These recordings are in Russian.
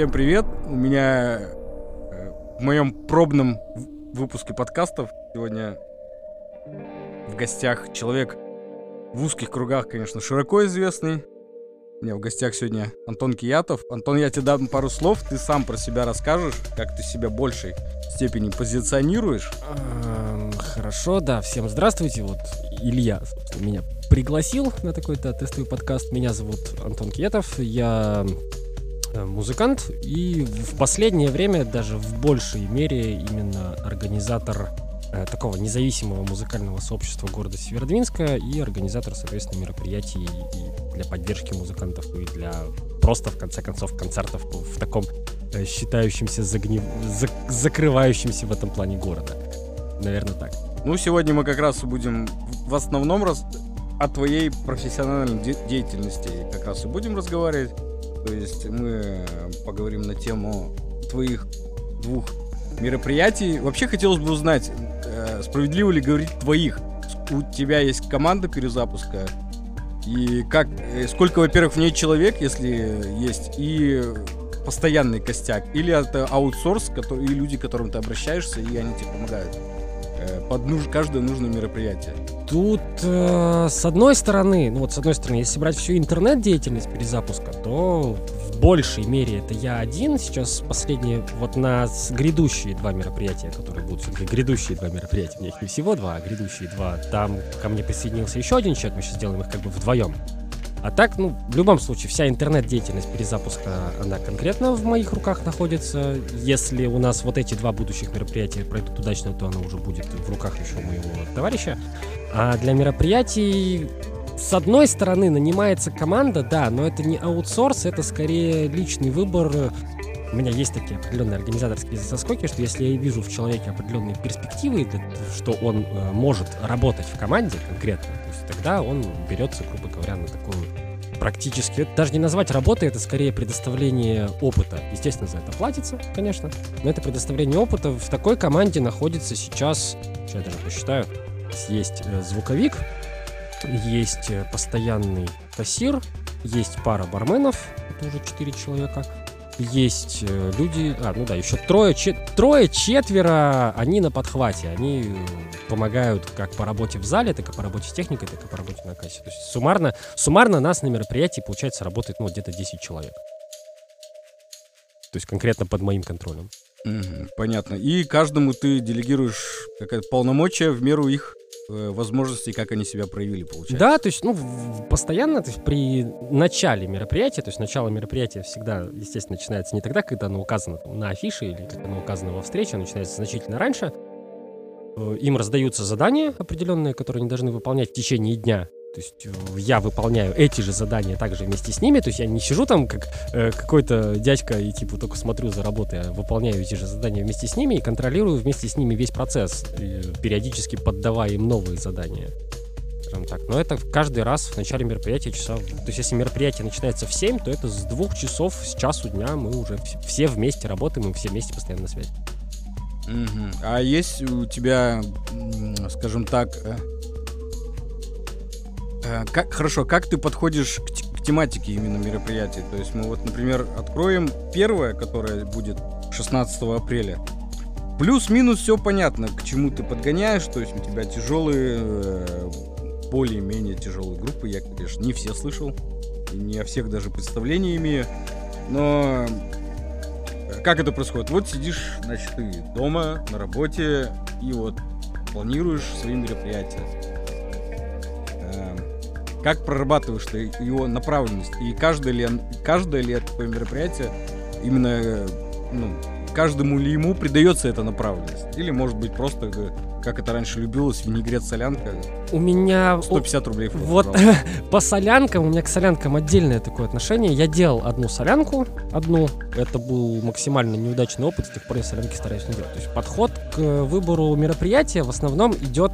Всем привет! У меня э, в моем пробном выпуске подкастов сегодня в гостях человек в узких кругах, конечно, широко известный. У меня в гостях сегодня Антон Киятов. Антон, я тебе дам пару слов, ты сам про себя расскажешь, как ты себя большей степени позиционируешь. Эм, Хорошо, да, всем здравствуйте. Вот Илья меня пригласил на такой-то тестовый подкаст. Меня зовут Антон Киетов, я музыкант и в последнее время даже в большей мере именно организатор э, такого независимого музыкального сообщества города Северодвинска и организатор, соответственно, мероприятий и для поддержки музыкантов и для просто, в конце концов, концертов в таком э, считающемся загнив... зак- закрывающемся в этом плане города. Наверное, так. Ну, сегодня мы как раз будем в основном раз о твоей профессиональной де- деятельности как раз и будем разговаривать. То есть мы поговорим на тему твоих двух мероприятий. Вообще хотелось бы узнать, э, справедливо ли говорить твоих. У тебя есть команда перезапуска. И как, э, сколько, во-первых, в ней человек, если есть, и постоянный костяк, или это аутсорс, который, и люди, к которым ты обращаешься, и они тебе помогают под нуж- каждое нужное мероприятие. Тут, э, с одной стороны, ну вот с одной стороны, если брать всю интернет-деятельность перезапуска, то в большей мере это я один. Сейчас последние, вот на грядущие два мероприятия, которые будут все-таки грядущие два мероприятия, у меня их не всего два, а грядущие два, там ко мне присоединился еще один человек, мы сейчас делаем их как бы вдвоем. А так, ну, в любом случае, вся интернет-деятельность перезапуска, она конкретно в моих руках находится. Если у нас вот эти два будущих мероприятия пройдут удачно, то оно уже будет в руках еще моего товарища. А для мероприятий, с одной стороны, нанимается команда, да, но это не аутсорс, это скорее личный выбор. У меня есть такие определенные организаторские заскоки, что если я вижу в человеке определенные перспективы, что он э, может работать в команде конкретно, то есть тогда он берется, грубо говоря, на такую практически, это даже не назвать работой, это скорее предоставление опыта. Естественно, за это платится, конечно, но это предоставление опыта. В такой команде находится сейчас, сейчас я даже посчитаю, есть э, звуковик, есть э, постоянный кассир, есть пара барменов, это уже четыре человека, есть э, люди, а, ну да, еще трое, че- трое, четверо, они на подхвате, они э, помогают как по работе в зале, так и по работе с техникой, так и по работе на кассе. То есть суммарно, суммарно нас на мероприятии, получается, работает, ну, где-то 10 человек. То есть конкретно под моим контролем. Мгм, понятно. И каждому ты делегируешь какая-то полномочия в меру их возможностей, как они себя проявили, получается. Да, то есть, ну, постоянно, то есть при начале мероприятия, то есть начало мероприятия всегда, естественно, начинается не тогда, когда оно указано на афише или когда оно указано во встрече, оно начинается значительно раньше. Э, Им раздаются задания определенные, которые они должны выполнять в течение дня. То есть э, я выполняю эти же задания также вместе с ними. То есть я не сижу там как э, какой-то дядька и типа только смотрю за работой, а выполняю эти же задания вместе с ними и контролирую вместе с ними весь процесс, э, периодически поддавая им новые задания скажем так. Но это каждый раз в начале мероприятия часа... То есть если мероприятие начинается в 7, то это с двух часов, с часу дня мы уже вс- все вместе работаем, и все вместе постоянно на связи. Мгм. А есть у тебя, скажем так, э, как хорошо, как ты подходишь к, к тематике именно мероприятия? То есть мы вот, например, откроем первое, которое будет 16 апреля. Плюс-минус все понятно, к чему ты подгоняешь. То есть у тебя тяжелые, э, более-менее тяжелые группы. Я, конечно, не все слышал, не о всех даже представления имею. Но э, как это происходит? Вот сидишь, значит, ты дома, на работе, и вот планируешь свои мероприятия. Как прорабатываешь ты его направленность? И каждое ли, каждое ли это мероприятие именно, ну, каждому ли ему придается эта направленность? Или, может быть, просто, как это раньше любилось, винегрет, солянка, У меня... 150 рублей. вход, Вот по солянкам, у меня к солянкам отдельное такое отношение. Я делал одну солянку, одну. Это был максимально неудачный опыт, с тех пор я солянки стараюсь не делать. То есть подход к выбору мероприятия в основном идет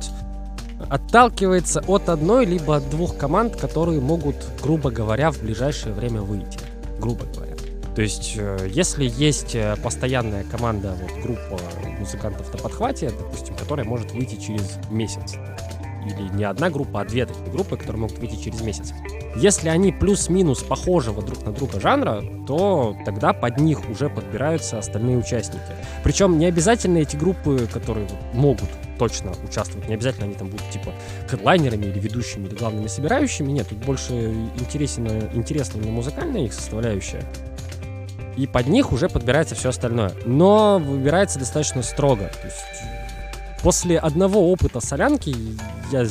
отталкивается от одной либо от двух команд, которые могут, грубо говоря, в ближайшее время выйти. Грубо говоря. То есть, э, если есть э, постоянная команда, вот группа музыкантов на подхвате, допустим, которая может выйти через месяц, или не одна группа, а две такие группы, которые могут выйти через месяц. Если они плюс-минус похожего друг на друга жанра, то тогда под них уже подбираются остальные участники. Причем не обязательно эти группы, которые могут точно участвовать, не обязательно они там будут типа хедлайнерами или ведущими или главными собирающими, нет, тут больше интересно, интересна именно музыкальная их составляющая. И под них уже подбирается все остальное. Но выбирается достаточно строго. То есть после одного опыта солянки я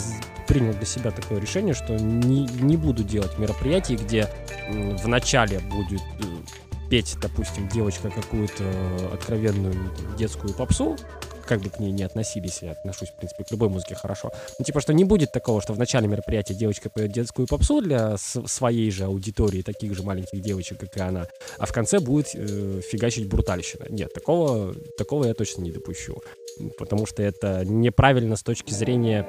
принял для себя такое решение, что не, не буду делать мероприятий, где в начале будет э, петь, допустим, девочка какую-то откровенную детскую попсу, как бы к ней не относились, я отношусь, в принципе, к любой музыке хорошо. Ну, типа, что не будет такого, что в начале мероприятия девочка поет детскую попсу для своей же аудитории, таких же маленьких девочек, как и она, а в конце будет э, фигачить брутальщина. Нет, такого, такого я точно не допущу. Потому что это неправильно с точки зрения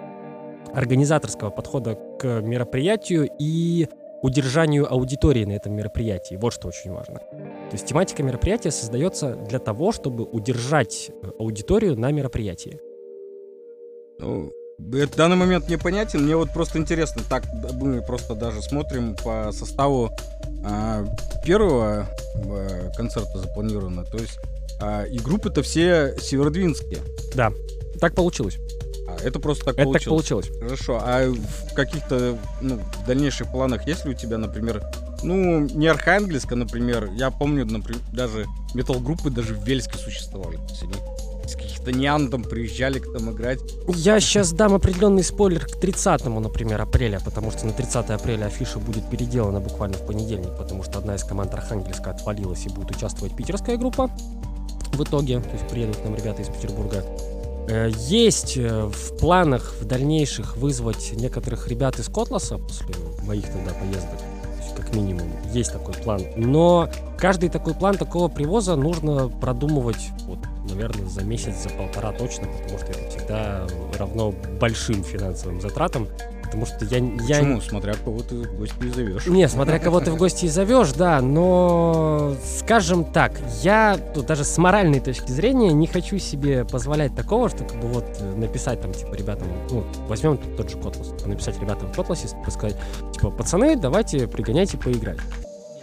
организаторского подхода к мероприятию и удержанию аудитории на этом мероприятии. Вот что очень важно. То есть тематика мероприятия создается для того, чтобы удержать э, аудиторию на мероприятии. Ну, в данный момент непонятен. Мне вот просто интересно, так мы просто даже смотрим по составу а, первого а, концерта запланировано. То есть а, и группы-то все северодвинские. Да, так получилось. Это просто так это получилось. так получилось. Хорошо. А в каких-то ну, дальнейших планах есть ли у тебя, например, ну, не Архангельска, например. Я помню, например, даже метал-группы даже в Вельске существовали. С каких-то неан там приезжали к там играть. Я сейчас дам определенный спойлер к 30 например, апреля, потому что на 30 апреля афиша будет переделана буквально в понедельник, потому что одна из команд Архангельска отвалилась и будет участвовать питерская группа в итоге, то есть приедут к нам ребята из Петербурга. Э, есть э, в планах в дальнейших вызвать некоторых ребят из Котласа после моих тогда поездок, как минимум, есть такой план. Но каждый такой план такого привоза нужно продумывать, вот, наверное, за месяц, за полтора точно, потому что это всегда равно большим финансовым затратам. Потому что я... я... Почему? Смотря кого ты в гости зовешь. Не, смотря кого ты в гости зовешь, да, но, скажем так, я тут даже с моральной точки зрения не хочу себе позволять такого, что как бы вот написать там, типа, ребятам, ну, возьмем тот же Котлас, написать ребятам в Котласе, сказать, типа, пацаны, давайте пригоняйте поиграть.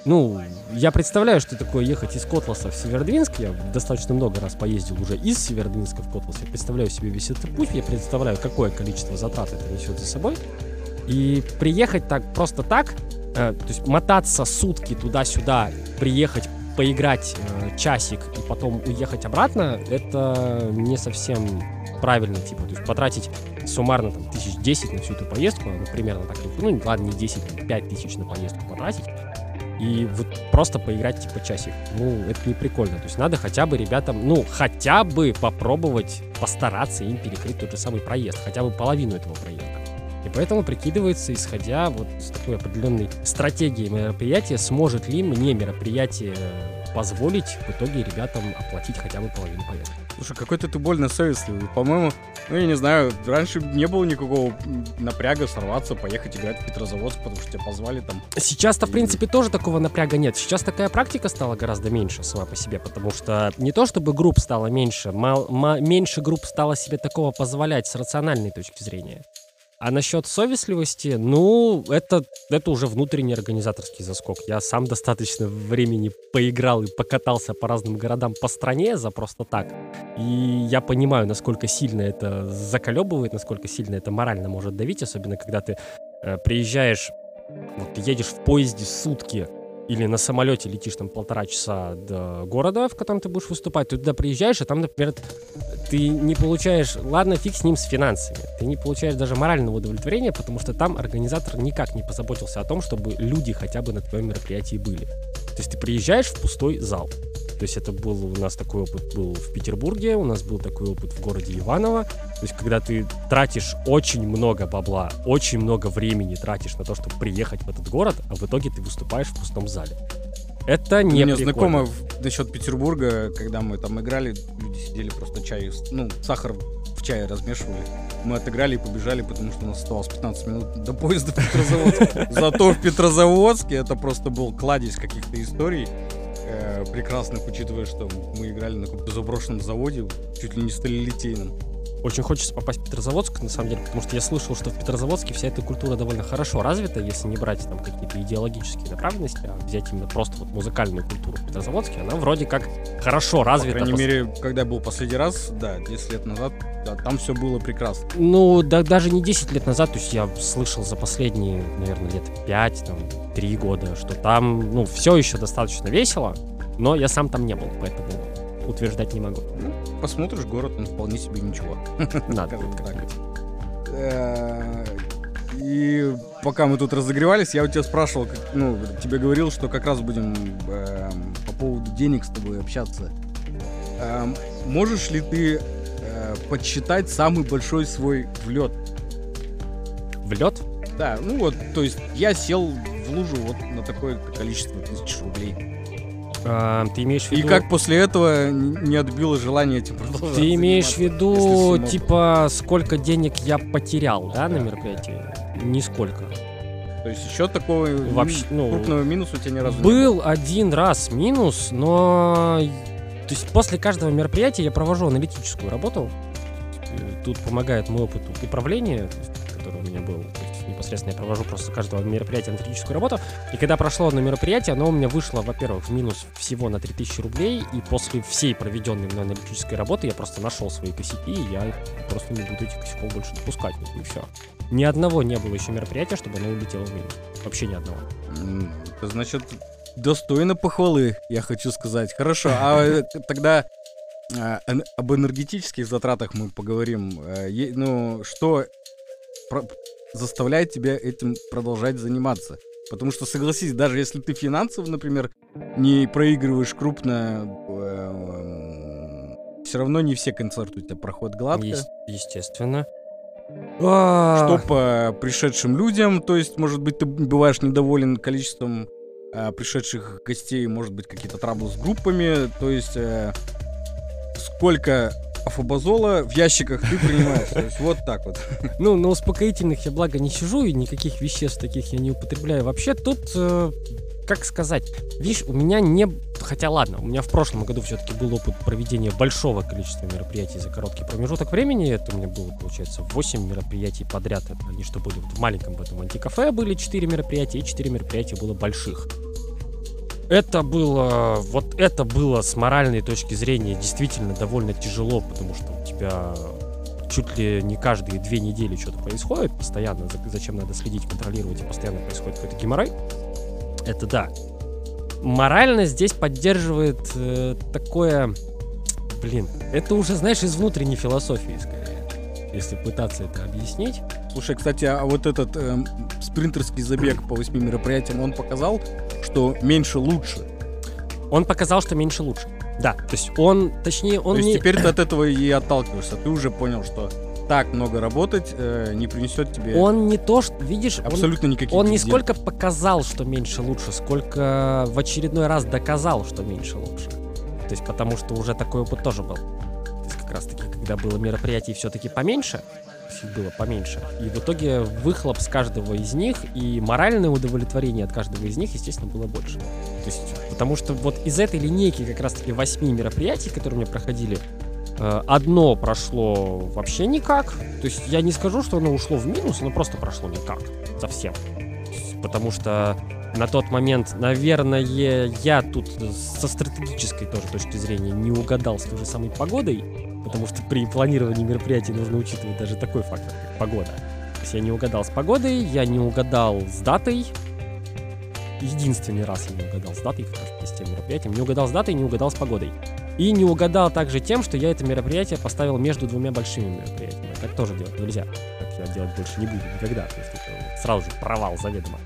Ну, я представляю, что такое ехать из Котласа в Северодвинск. Я достаточно много раз поездил уже из Северодвинска в Котлас. Я представляю себе весь этот путь. Я представляю, какое количество затрат это несет за собой. И приехать так просто так, э, то есть мотаться сутки туда-сюда, приехать, поиграть э, часик и потом уехать обратно, это не совсем правильно, типа, то есть потратить суммарно там тысяч десять на всю эту поездку, ну, примерно так, ну, ладно, не 10, 5 тысяч на поездку потратить, и вот просто поиграть типа часик. Ну, это не прикольно. То есть надо хотя бы ребятам, ну, хотя бы попробовать постараться им перекрыть тот же самый проезд, хотя бы половину этого проезда. И поэтому прикидывается, исходя вот с такой определенной стратегией мероприятия, сможет ли мне мероприятие позволить в итоге ребятам оплатить хотя бы половину поездки. Слушай, какой-то ты больно совестливый. По-моему, ну, я не знаю, раньше не было никакого напряга сорваться, поехать играть в Петрозаводск, потому что тебя позвали там. Сейчас-то, в принципе, тоже такого напряга нет. Сейчас такая практика стала гораздо меньше сама по себе, потому что не то, чтобы групп стало меньше, мал, меньше групп стало себе такого позволять с рациональной точки зрения. А насчет совестливости, ну, это, это уже внутренний организаторский заскок. Я сам достаточно времени поиграл и покатался по разным городам по стране за просто так. И я понимаю, насколько сильно это заколебывает, насколько сильно это морально может давить, особенно когда ты э, приезжаешь, вот, ты едешь в поезде сутки, или на самолете летишь там полтора часа до города, в котором ты будешь выступать, ты туда приезжаешь, и там, например, ты не получаешь, ладно, фиг с ним с финансами, ты не получаешь даже морального удовлетворения, потому что там организатор никак не позаботился о том, чтобы люди хотя бы на твоем мероприятии были. То есть ты приезжаешь в пустой зал. То есть это был у нас такой опыт был в Петербурге, у нас был такой опыт в городе Иваново. То есть когда ты тратишь очень много бабла, очень много времени тратишь на то, чтобы приехать в этот город, а в итоге ты выступаешь в пустом зале. Это не У меня знакомо насчет Петербурга, когда мы там играли, люди сидели просто чай, ну, сахар в чае размешивали. Мы отыграли и побежали, потому что у нас оставалось 15 минут до поезда в Петрозаводск. Зато в Петрозаводске это просто был кладезь каких-то историй э, прекрасных, учитывая, что мы играли на каком-то заброшенном заводе, чуть ли не сталилитейном. Очень хочется попасть в Петрозаводск, на самом деле, потому что я слышал, что в Петрозаводске вся эта культура довольно хорошо развита, если не брать там какие-то идеологические направленности, а взять именно просто вот музыкальную культуру в Петрозаводске, она вроде как хорошо развита. По крайней мере, когда я был последний раз, да, 10 лет назад, да, там все было прекрасно. Ну, да, даже не 10 лет назад, то есть я слышал за последние, наверное, лет 5, там, 3 года, что там, ну, все еще достаточно весело, но я сам там не был, поэтому утверждать не могу. Посмотришь город, он вполне себе ничего. Надо так. Э, и пока мы тут разогревались, я у тебя спрашивал, ну, тебе говорил, что как раз будем эм, по поводу денег с тобой общаться. Эм, можешь ли ты э, подсчитать самый большой свой влет? Влет? Да, ну вот, то есть я сел в лужу вот на такое количество тысяч рублей. А, ты имеешь в виду... И как после этого не отбило желание этим продолжать Ты имеешь в виду, типа, сколько денег я потерял, да, на мероприятии? Нисколько. То есть еще такого Вообще, ну, крупного минуса у тебя ни разу был не было? Был один раз минус, но... То есть после каждого мероприятия я провожу аналитическую работу. Тут помогает мой опыт управления, который у меня был непосредственно я провожу просто каждого мероприятия аналитическую работу. И когда прошло одно мероприятие, оно у меня вышло, во-первых, в минус всего на 3000 рублей, и после всей проведенной мной аналитической работы я просто нашел свои косяки, и я просто не буду этих косяков больше допускать, и все. Ни одного не было еще мероприятия, чтобы оно улетело в минус. Вообще ни одного. Значит, достойно похвалы, я хочу сказать. Хорошо, а э, тогда а, об энергетических затратах мы поговорим. Э, ну, что заставляет тебя этим продолжать заниматься. Потому что, согласись, даже если ты финансово, например, не проигрываешь крупно, э, все равно не все концерты у тебя проходят гладко. Е- естественно. Что по пришедшим людям, то есть, может быть, ты бываешь недоволен количеством э, пришедших гостей, может быть, какие-то траблы с группами, то есть, э, сколько афобазола в ящиках ты принимаешь. То есть вот так вот. Ну, на успокоительных я, благо, не сижу, и никаких веществ таких я не употребляю. Вообще тут э, как сказать, видишь, у меня не... Хотя ладно, у меня в прошлом году все-таки был опыт проведения большого количества мероприятий за короткий промежуток времени. Это у меня было, получается, 8 мероприятий подряд. Это они что были вот в маленьком этом антикафе были 4 мероприятия, и 4 мероприятия было больших. Это было, вот это было с моральной точки зрения действительно довольно тяжело, потому что у тебя чуть ли не каждые две недели что-то происходит, постоянно, зачем надо следить, контролировать, и постоянно происходит какой-то геморрой. Это да. Морально здесь поддерживает э, такое... Блин, это уже, знаешь, из внутренней философии, скорее, если пытаться это объяснить. Слушай, кстати, а вот этот э, спринтерский забег по восьми мероприятиям, он показал, что меньше лучше. Он показал, что меньше лучше. Да, то есть он, точнее, он То есть не... теперь ты от этого и отталкиваешься. Ты уже понял, что так много работать э, не принесет тебе. Он не то, что видишь, абсолютно он, никаких. Он не сколько показал, что меньше лучше, сколько в очередной раз доказал, что меньше лучше. То есть потому что уже такой опыт тоже был. То есть как раз таки, когда было мероприятий все-таки поменьше, было поменьше. И в итоге выхлоп с каждого из них и моральное удовлетворение от каждого из них, естественно, было больше. То есть, потому что вот из этой линейки как раз-таки восьми мероприятий, которые у меня проходили, э, одно прошло вообще никак. То есть я не скажу, что оно ушло в минус, оно просто прошло никак. Совсем. Потому что на тот момент, наверное, я тут со стратегической тоже точки зрения не угадал с той же самой погодой потому что при планировании мероприятий нужно учитывать даже такой фактор, как погода. То есть я не угадал с погодой, я не угадал с датой. Единственный раз я не угадал с датой, как раз с тем мероприятием. Не угадал с датой, не угадал с погодой. И не угадал также тем, что я это мероприятие поставил между двумя большими мероприятиями. Так тоже делать нельзя. Так я делать больше не буду никогда. То есть это сразу же провал заведомо.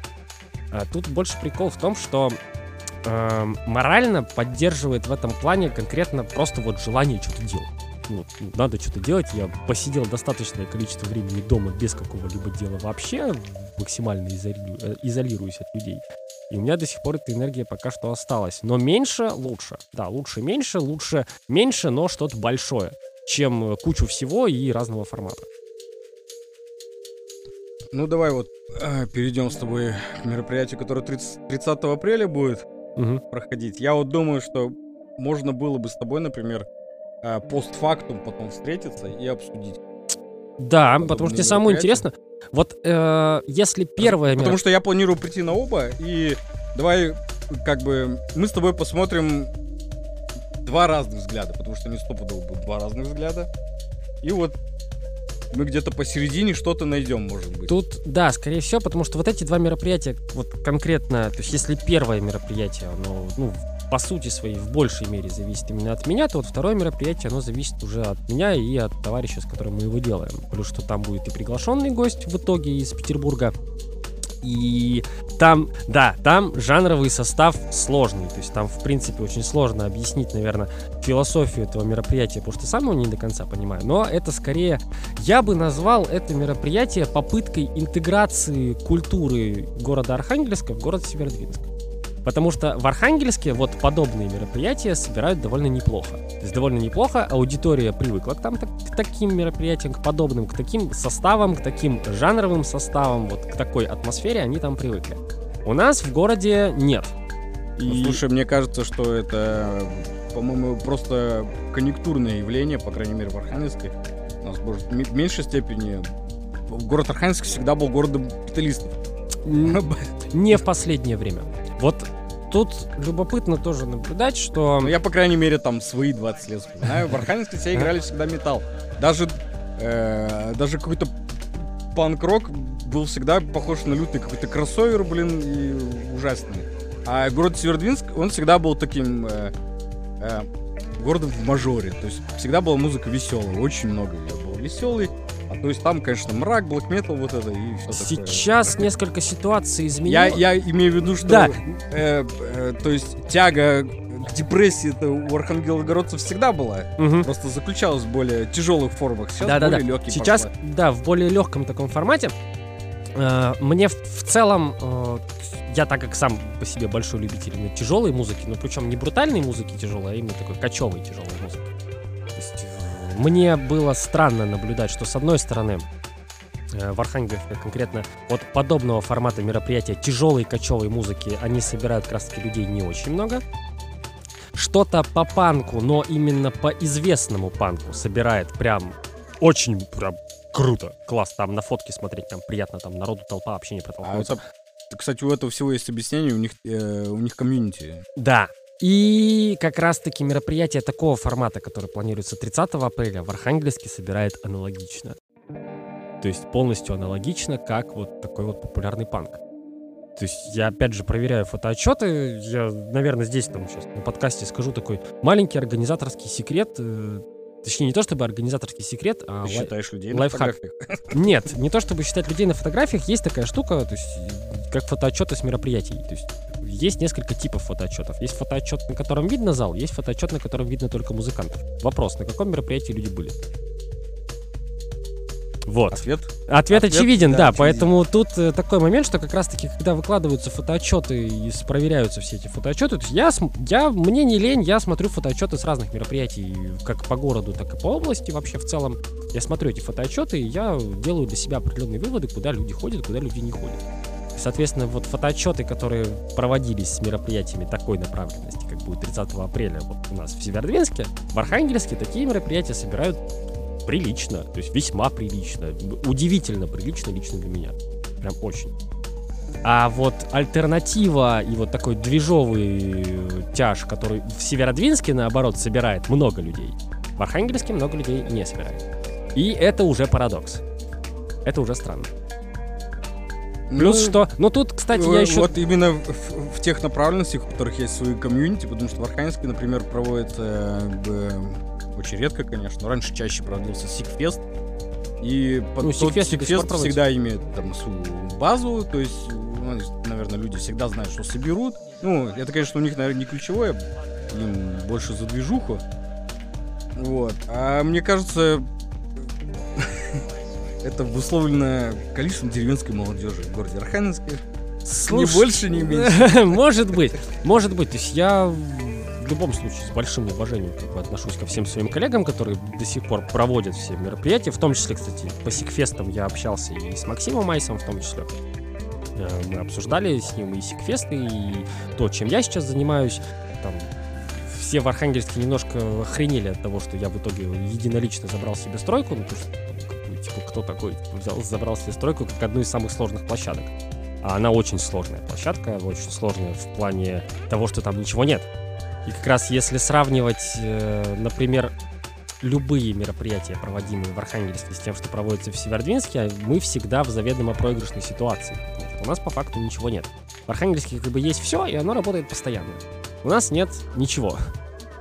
А тут больше прикол в том, что э, морально поддерживает в этом плане конкретно просто вот желание что-то делать ну, надо что-то делать. Я посидел достаточное количество времени дома без какого-либо дела вообще, максимально изоли... Э, изолируюсь от людей. И у меня до сих пор эта энергия пока что осталась. Но меньше лучше. Да, лучше меньше, лучше меньше, но что-то большое, чем кучу всего и разного формата. Ну, давай вот э, перейдем с тобой к мероприятию, которое 30, 30 апреля будет угу. проходить. Я вот думаю, что можно было бы с тобой, например, э, постфактум потом встретиться и обсудить. Да, Подобные потому что мне самое интересно, вот э, если первое Потому мероприятие... что я планирую прийти на оба, и давай, как бы, мы с тобой посмотрим два разных взгляда, потому что не стопудово будут два разных взгляда. И вот мы где-то посередине что-то найдем, может быть. Тут, да, скорее всего, потому что вот эти два мероприятия, вот конкретно, то есть если первое мероприятие, оно, ну, по сути своей в большей мере зависит именно от меня, то вот второе мероприятие, оно зависит уже от меня и от товарища, с которым мы его делаем. Плюс, что там будет и приглашенный гость в итоге из Петербурга, и там, да, там жанровый состав сложный. То есть там, в принципе, очень сложно объяснить, наверное, философию этого мероприятия, потому что сам его не до конца понимаю. Но это скорее, я бы назвал это мероприятие попыткой интеграции культуры города Архангельска в город Северодвинск. Потому что в Архангельске вот подобные мероприятия собирают довольно неплохо. То есть довольно неплохо, аудитория привыкла к, там, к таким мероприятиям, к подобным, к таким составам, к таким жанровым составам, вот к такой атмосфере они там привыкли. У нас в городе нет. И- Слушай, мне кажется, что это, по-моему, просто конъюнктурное явление, по крайней мере, в Архангельске. У нас, может, в меньшей степени город Архангельск всегда был городом капиталистов. Н- не в последнее время. Вот тут любопытно тоже наблюдать, что... Ну, я, по крайней мере, там свои 20 лет вспоминаю. В Архангельске все играли всегда металл. Даже, э, даже какой-то панк-рок был всегда похож на лютый какой-то кроссовер, блин, и ужасный. А город Северодвинск, он всегда был таким э, э, городом в мажоре. То есть всегда была музыка веселая, очень много ее было веселый. А то есть там, конечно, мрак, блэк метал, вот это и все такое. Сейчас несколько ситуаций Я, изменилось. я имею в виду, что Да. э, э, то есть тяга к депрессии это у архангелогородцев всегда была. Мгм. Просто заключалась в более тяжелых формах. Сейчас Да-да-да. более легкий Сейчас, пошла. да, в более легком таком формате. Э, Мне в, в целом, э, я так как сам по себе большой любитель именно тяжелой музыки, но причем не брутальной музыки тяжелой, а именно такой кочевой тяжелой музыки. Мне было странно наблюдать, что с одной стороны э, в Архангельске конкретно от подобного формата мероприятия тяжелой кочевой музыки они собирают как раз таки людей не очень много. Что-то по панку, но именно по известному панку собирает прям очень прям круто. Класс, там на фотке смотреть, там приятно, там народу толпа вообще не А протолкнуться. это, кстати, у этого всего есть объяснение, у них, э, у них комьюнити. Да. И как раз-таки мероприятие такого формата, которое планируется 30 апреля, в Архангельске собирает аналогично. То есть полностью аналогично, как вот такой вот популярный панк. То есть я опять же проверяю фотоотчеты. Я, наверное, здесь там сейчас на подкасте скажу такой маленький организаторский секрет. э, Точнее, не то чтобы организаторский секрет, а Ты лай- считаешь людей на лайфхак. фотографиях? Нет, не то чтобы считать людей на фотографиях, есть такая штука, то есть как фотоотчеты с мероприятий. То есть есть несколько типов фотоотчетов. Есть фотоотчет, на котором видно зал, есть фотоотчет, на котором видно только музыкантов. Вопрос, на каком мероприятии люди были? Вот. Ответ? Ответ, Ответ, очевиден, да, да, очевиден. поэтому тут э, такой момент, что как раз-таки, когда выкладываются фотоотчеты и проверяются все эти фотоотчеты, то есть я, я, мне не лень, я смотрю фотоотчеты с разных мероприятий, как по городу, так и по области вообще в целом. Я смотрю эти фотоотчеты, и я делаю для себя определенные выводы, куда люди ходят, куда люди не ходят. Соответственно, вот фотоотчеты, которые проводились с мероприятиями такой направленности, как будет 30 апреля вот у нас в Северодвинске, в Архангельске такие мероприятия собирают прилично, то есть весьма прилично, удивительно прилично лично для меня. Прям очень. А вот альтернатива и вот такой движовый тяж, который в Северодвинске, наоборот, собирает много людей, в Архангельске много людей не собирает. И это уже парадокс. Это уже странно. Плюс Ну, что... Ну тут, кстати, я э, еще... Вот именно в, в- тех направленностях, у которых есть свои комьюнити, потому что в Архангельске, например, проводится э, б- очень редко, конечно, но раньше чаще проводился Сикфест. И под Ну, Сикфест Сикфест всегда имеет там свою базу, то есть, ну, наверное, люди всегда знают, что соберут. Ну, это, конечно, у них, наверное, не ключевое, им больше за движуху. Вот. А мне кажется, это обусловлено количеством деревенской молодежи в городе Архангельске. Ни Слушай, больше, ни меньше. Может быть, может быть. То есть я в любом случае с большим уважением как бы, отношусь ко всем своим коллегам, которые до сих пор проводят все мероприятия. В том числе, кстати, по Сикфестам я общался и с Максимом Майсом в том числе. Э, Мы обсуждали с ним и Сикфесты, и то, чем я сейчас занимаюсь. Там все в Архангельске немножко охренели от того, что я в итоге единолично забрал себе стройку. Ну, потому что, ну, типа, кто такой взял, забрал себе стройку как одну из самых сложных площадок. А она очень сложная площадка, очень сложная в плане того, что там ничего нет. И как раз если сравнивать, э, например, любые мероприятия, проводимые в Архангельске, с тем, что проводится в Северодвинске, мы всегда в заведомо проигрышной ситуации. У нас по факту ничего нет. В Архангельске как бы есть все, и оно работает постоянно. У нас нет ничего.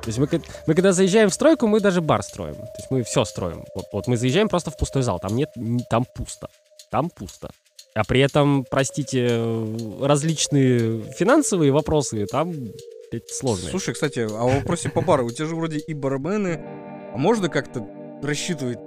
То есть мы, мы когда заезжаем в стройку, мы даже бар строим. То есть мы все строим. Вот, вот мы заезжаем просто в пустой зал. Там нет, там пусто. Там пусто. А при этом, простите, различные финансовые вопросы там сложные. Слушай, кстати, а в вопросе по бару, у тебя же вроде и бармены, а можно как-то рассчитывать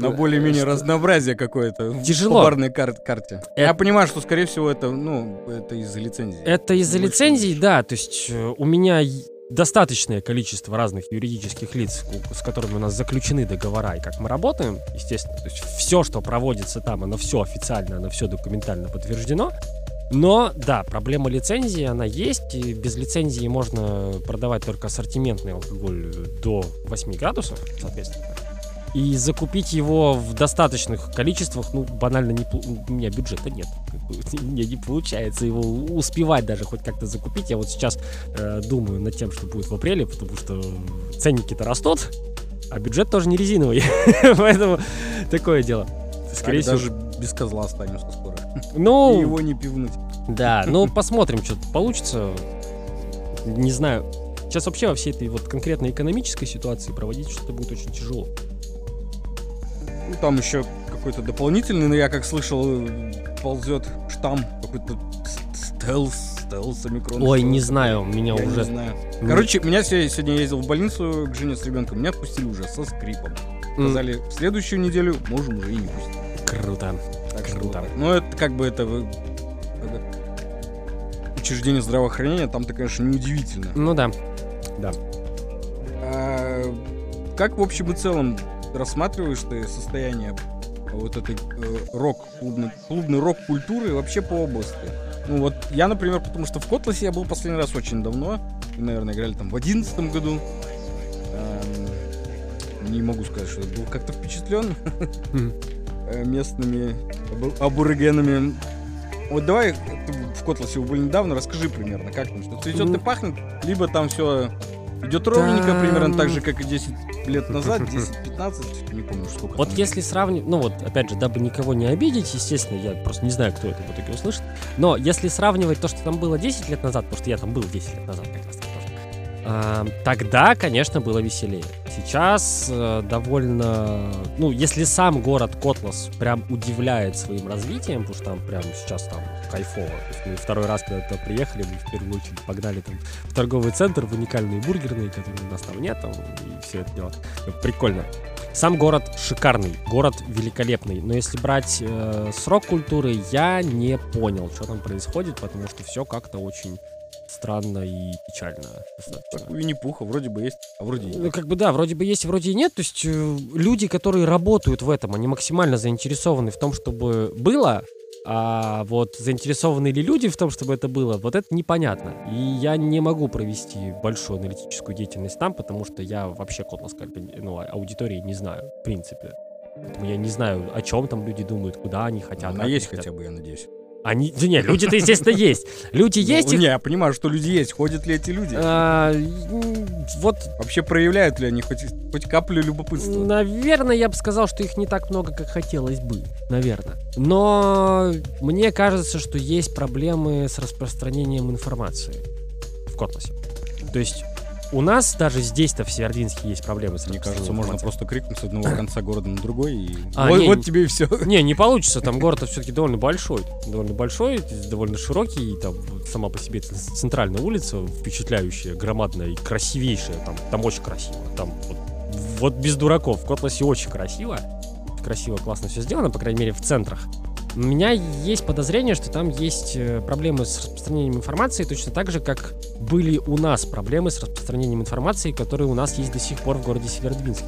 на более-менее разнообразие какое-то Тяжело. в барной кар- карте. Это... Я понимаю, что, скорее всего, это, ну, это из-за лицензии. Это из-за лицензий, да. То есть э, у меня достаточное количество разных юридических лиц, с которыми у нас заключены договора, и как мы работаем, естественно, то есть все, что проводится там, оно все официально, оно все документально подтверждено. Но, да, проблема лицензии, она есть, и без лицензии можно продавать только ассортиментный алкоголь до 8 градусов, соответственно. И закупить его в достаточных количествах, ну, банально, не, у меня бюджета нет. Мне не получается его успевать даже хоть как-то закупить. Я вот сейчас э, думаю над тем, что будет в апреле, потому что ценники-то растут, а бюджет тоже не резиновый. Поэтому такое дело. Скорее всего... Даже без козла останемся скоро. Ну... И его не пивнуть. Да, ну посмотрим, что получится. Не знаю. Сейчас вообще во всей этой вот конкретной экономической ситуации проводить что-то будет очень тяжело. Ну, там еще какой-то дополнительный, но я как слышал, ползет штамм какой-то стелс, стелс, омикрон. Ой, не знаю, меня я уже... не знаю. Короче, меня сегодня ездил в больницу к жене с ребенком, меня отпустили уже со скрипом. Сказали, в следующую неделю можем уже и не пустить. Круто. Так Круто. Вот. Ну, это как бы это, это учреждение здравоохранения, там-то, конечно, неудивительно. Ну да. Да. А, как в общем и целом рассматриваешь ты состояние вот этой э, рок, клубной, клубной рок-культуры вообще по области? Ну вот я, например, потому что в Котласе я был последний раз очень давно. И, наверное, играли там в одиннадцатом году. Эм, не могу сказать, что был как-то впечатлен э, местными аборигенами. Вот давай, ты в Котласе был недавно, расскажи примерно, как там, что цветет и пахнет, либо там все Идет ровненько, примерно так же, как и 10 лет назад, 10-15, не помню, сколько. Вот если сравнивать, ну вот, опять же, дабы никого не обидеть, естественно, я просто не знаю, кто это в итоге услышит, но если сравнивать то, что там было 10 лет назад, потому что я там был 10 лет назад как раз тоже, э, тогда, конечно, было веселее. Сейчас э, довольно, ну, если сам город Котлас прям удивляет своим развитием, потому что там прям сейчас там кайфово. То есть мы второй раз, когда туда приехали, мы в первую очередь погнали там в торговый центр, в уникальные бургерные, которые у нас там нет, там, и все это дело. Прикольно. Сам город шикарный, город великолепный, но если брать э, срок культуры, я не понял, что там происходит, потому что все как-то очень странно и печально. Как у Винни-Пуха, вроде бы есть, а вроде и нет. Ну, как бы да, вроде бы есть, вроде и нет. То есть э, люди, которые работают в этом, они максимально заинтересованы в том, чтобы было, а вот заинтересованы ли люди в том, чтобы это было, вот это непонятно. И я не могу провести большую аналитическую деятельность там, потому что я вообще котловской ну, а, аудитории не знаю, в принципе. Поэтому я не знаю, о чем там люди думают, куда они хотят. Она есть хотят. хотя бы, я надеюсь. Они, да нет, люди-то, естественно, есть. Люди ну, есть. Ну, их... Не, я понимаю, что люди есть. Ходят ли эти люди? А, вот. Вообще проявляют ли они хоть, хоть каплю любопытства? Наверное, я бы сказал, что их не так много, как хотелось бы. Наверное. Но мне кажется, что есть проблемы с распространением информации в Котласе. То есть у нас даже здесь-то в Севердинске есть проблемы с Мне кажется, можно просто крикнуть с одного конца города на другой и а, вот, не, вот тебе и все. Не, не получится, там город все-таки довольно большой. Довольно большой, довольно широкий, и там сама по себе центральная улица впечатляющая, громадная и красивейшая. Там, там очень красиво. Там вот, вот без дураков. В Котласе очень красиво. Красиво, классно все сделано, по крайней мере, в центрах. У меня есть подозрение, что там есть э, проблемы с распространением информации, точно так же, как были у нас проблемы с распространением информации, которые у нас есть до сих пор в городе Северодвинске.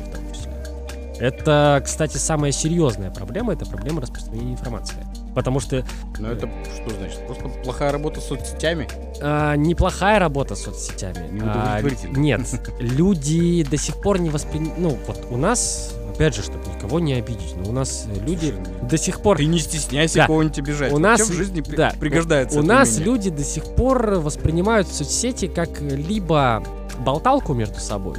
Это, кстати, самая серьезная проблема, это проблема распространения информации. Потому что... Ну это что значит? Просто плохая работа с соцсетями? А, неплохая работа с соцсетями. А, нет, люди до сих пор не воспринимают... Ну, вот у нас опять же, чтобы никого не обидеть, но у нас люди Слушай, ну, до сих пор... Ты не стесняйся да. кого-нибудь обижать. У нас в жизни да. пригождается. У нас умение. люди до сих пор воспринимают соцсети как либо болталку между собой,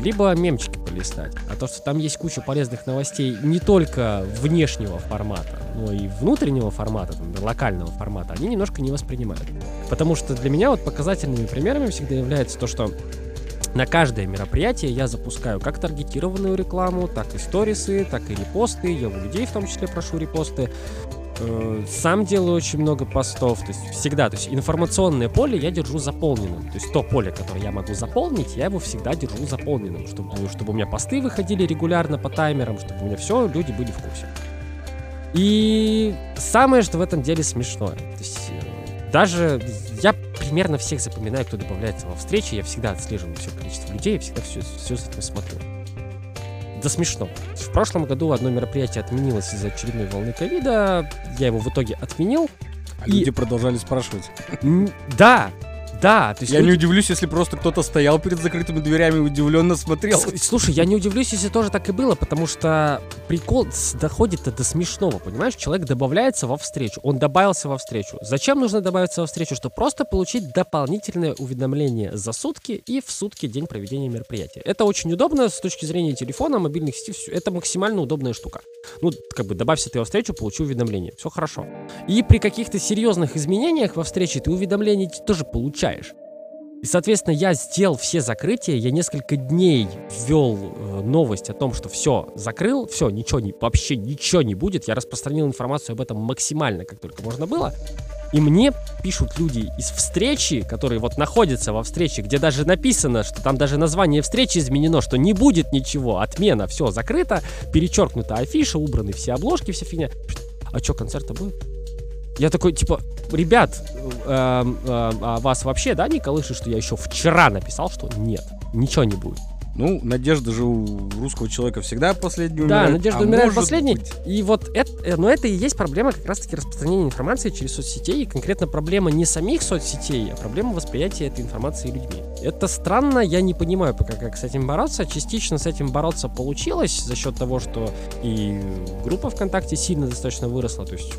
либо мемчики полистать. А то, что там есть куча полезных новостей не только внешнего формата, но и внутреннего формата, там, локального формата, они немножко не воспринимают. Потому что для меня вот показательными примерами всегда является то, что на каждое мероприятие я запускаю как таргетированную рекламу, так и сторисы, так и репосты. Я у людей в том числе прошу репосты. Э, сам делаю очень много постов, то есть всегда, то есть информационное поле я держу заполненным, то есть то поле, которое я могу заполнить, я его всегда держу заполненным, чтобы, чтобы у меня посты выходили регулярно по таймерам, чтобы у меня все, люди были в курсе. И самое, что в этом деле смешное, то есть э, даже я примерно всех запоминаю, кто добавляется во встречи. Я всегда отслеживаю все количество людей, я всегда все, все за этим смотрю. Да смешно. В прошлом году одно мероприятие отменилось из-за очередной волны ковида. Я его в итоге отменил. А и... люди продолжали спрашивать. Да, да, то есть я люди... не удивлюсь, если просто кто-то стоял перед закрытыми дверями и удивленно смотрел. Слушай, я не удивлюсь, если тоже так и было, потому что прикол доходит до смешного, понимаешь? Человек добавляется во встречу, он добавился во встречу. Зачем нужно добавиться во встречу? Чтобы просто получить дополнительное уведомление за сутки и в сутки день проведения мероприятия. Это очень удобно с точки зрения телефона, мобильных сетей, это максимально удобная штука. Ну, как бы добавься ты во встречу, получи уведомление, все хорошо. И при каких-то серьезных изменениях во встрече ты уведомление тоже получаешь получаешь. И, соответственно, я сделал все закрытия, я несколько дней ввел э, новость о том, что все, закрыл, все, ничего не, вообще ничего не будет. Я распространил информацию об этом максимально, как только можно было. И мне пишут люди из встречи, которые вот находятся во встрече, где даже написано, что там даже название встречи изменено, что не будет ничего, отмена, все закрыто, перечеркнута афиша, убраны все обложки, вся фигня. А что, концерта будет? Я такой, типа, ребят, э, э, а вас вообще, да, не колышет, что я еще вчера написал, что нет, ничего не будет. Ну, надежда же у русского человека всегда последний умирает. Да, надежда а умирает последний. Быть. И вот это, э, но это и есть проблема как раз-таки распространения информации через соцсетей. И конкретно проблема не самих соцсетей, а проблема восприятия этой информации людьми. Это странно, я не понимаю пока, как с этим бороться. Частично с этим бороться получилось за счет того, что и группа ВКонтакте сильно достаточно выросла. То есть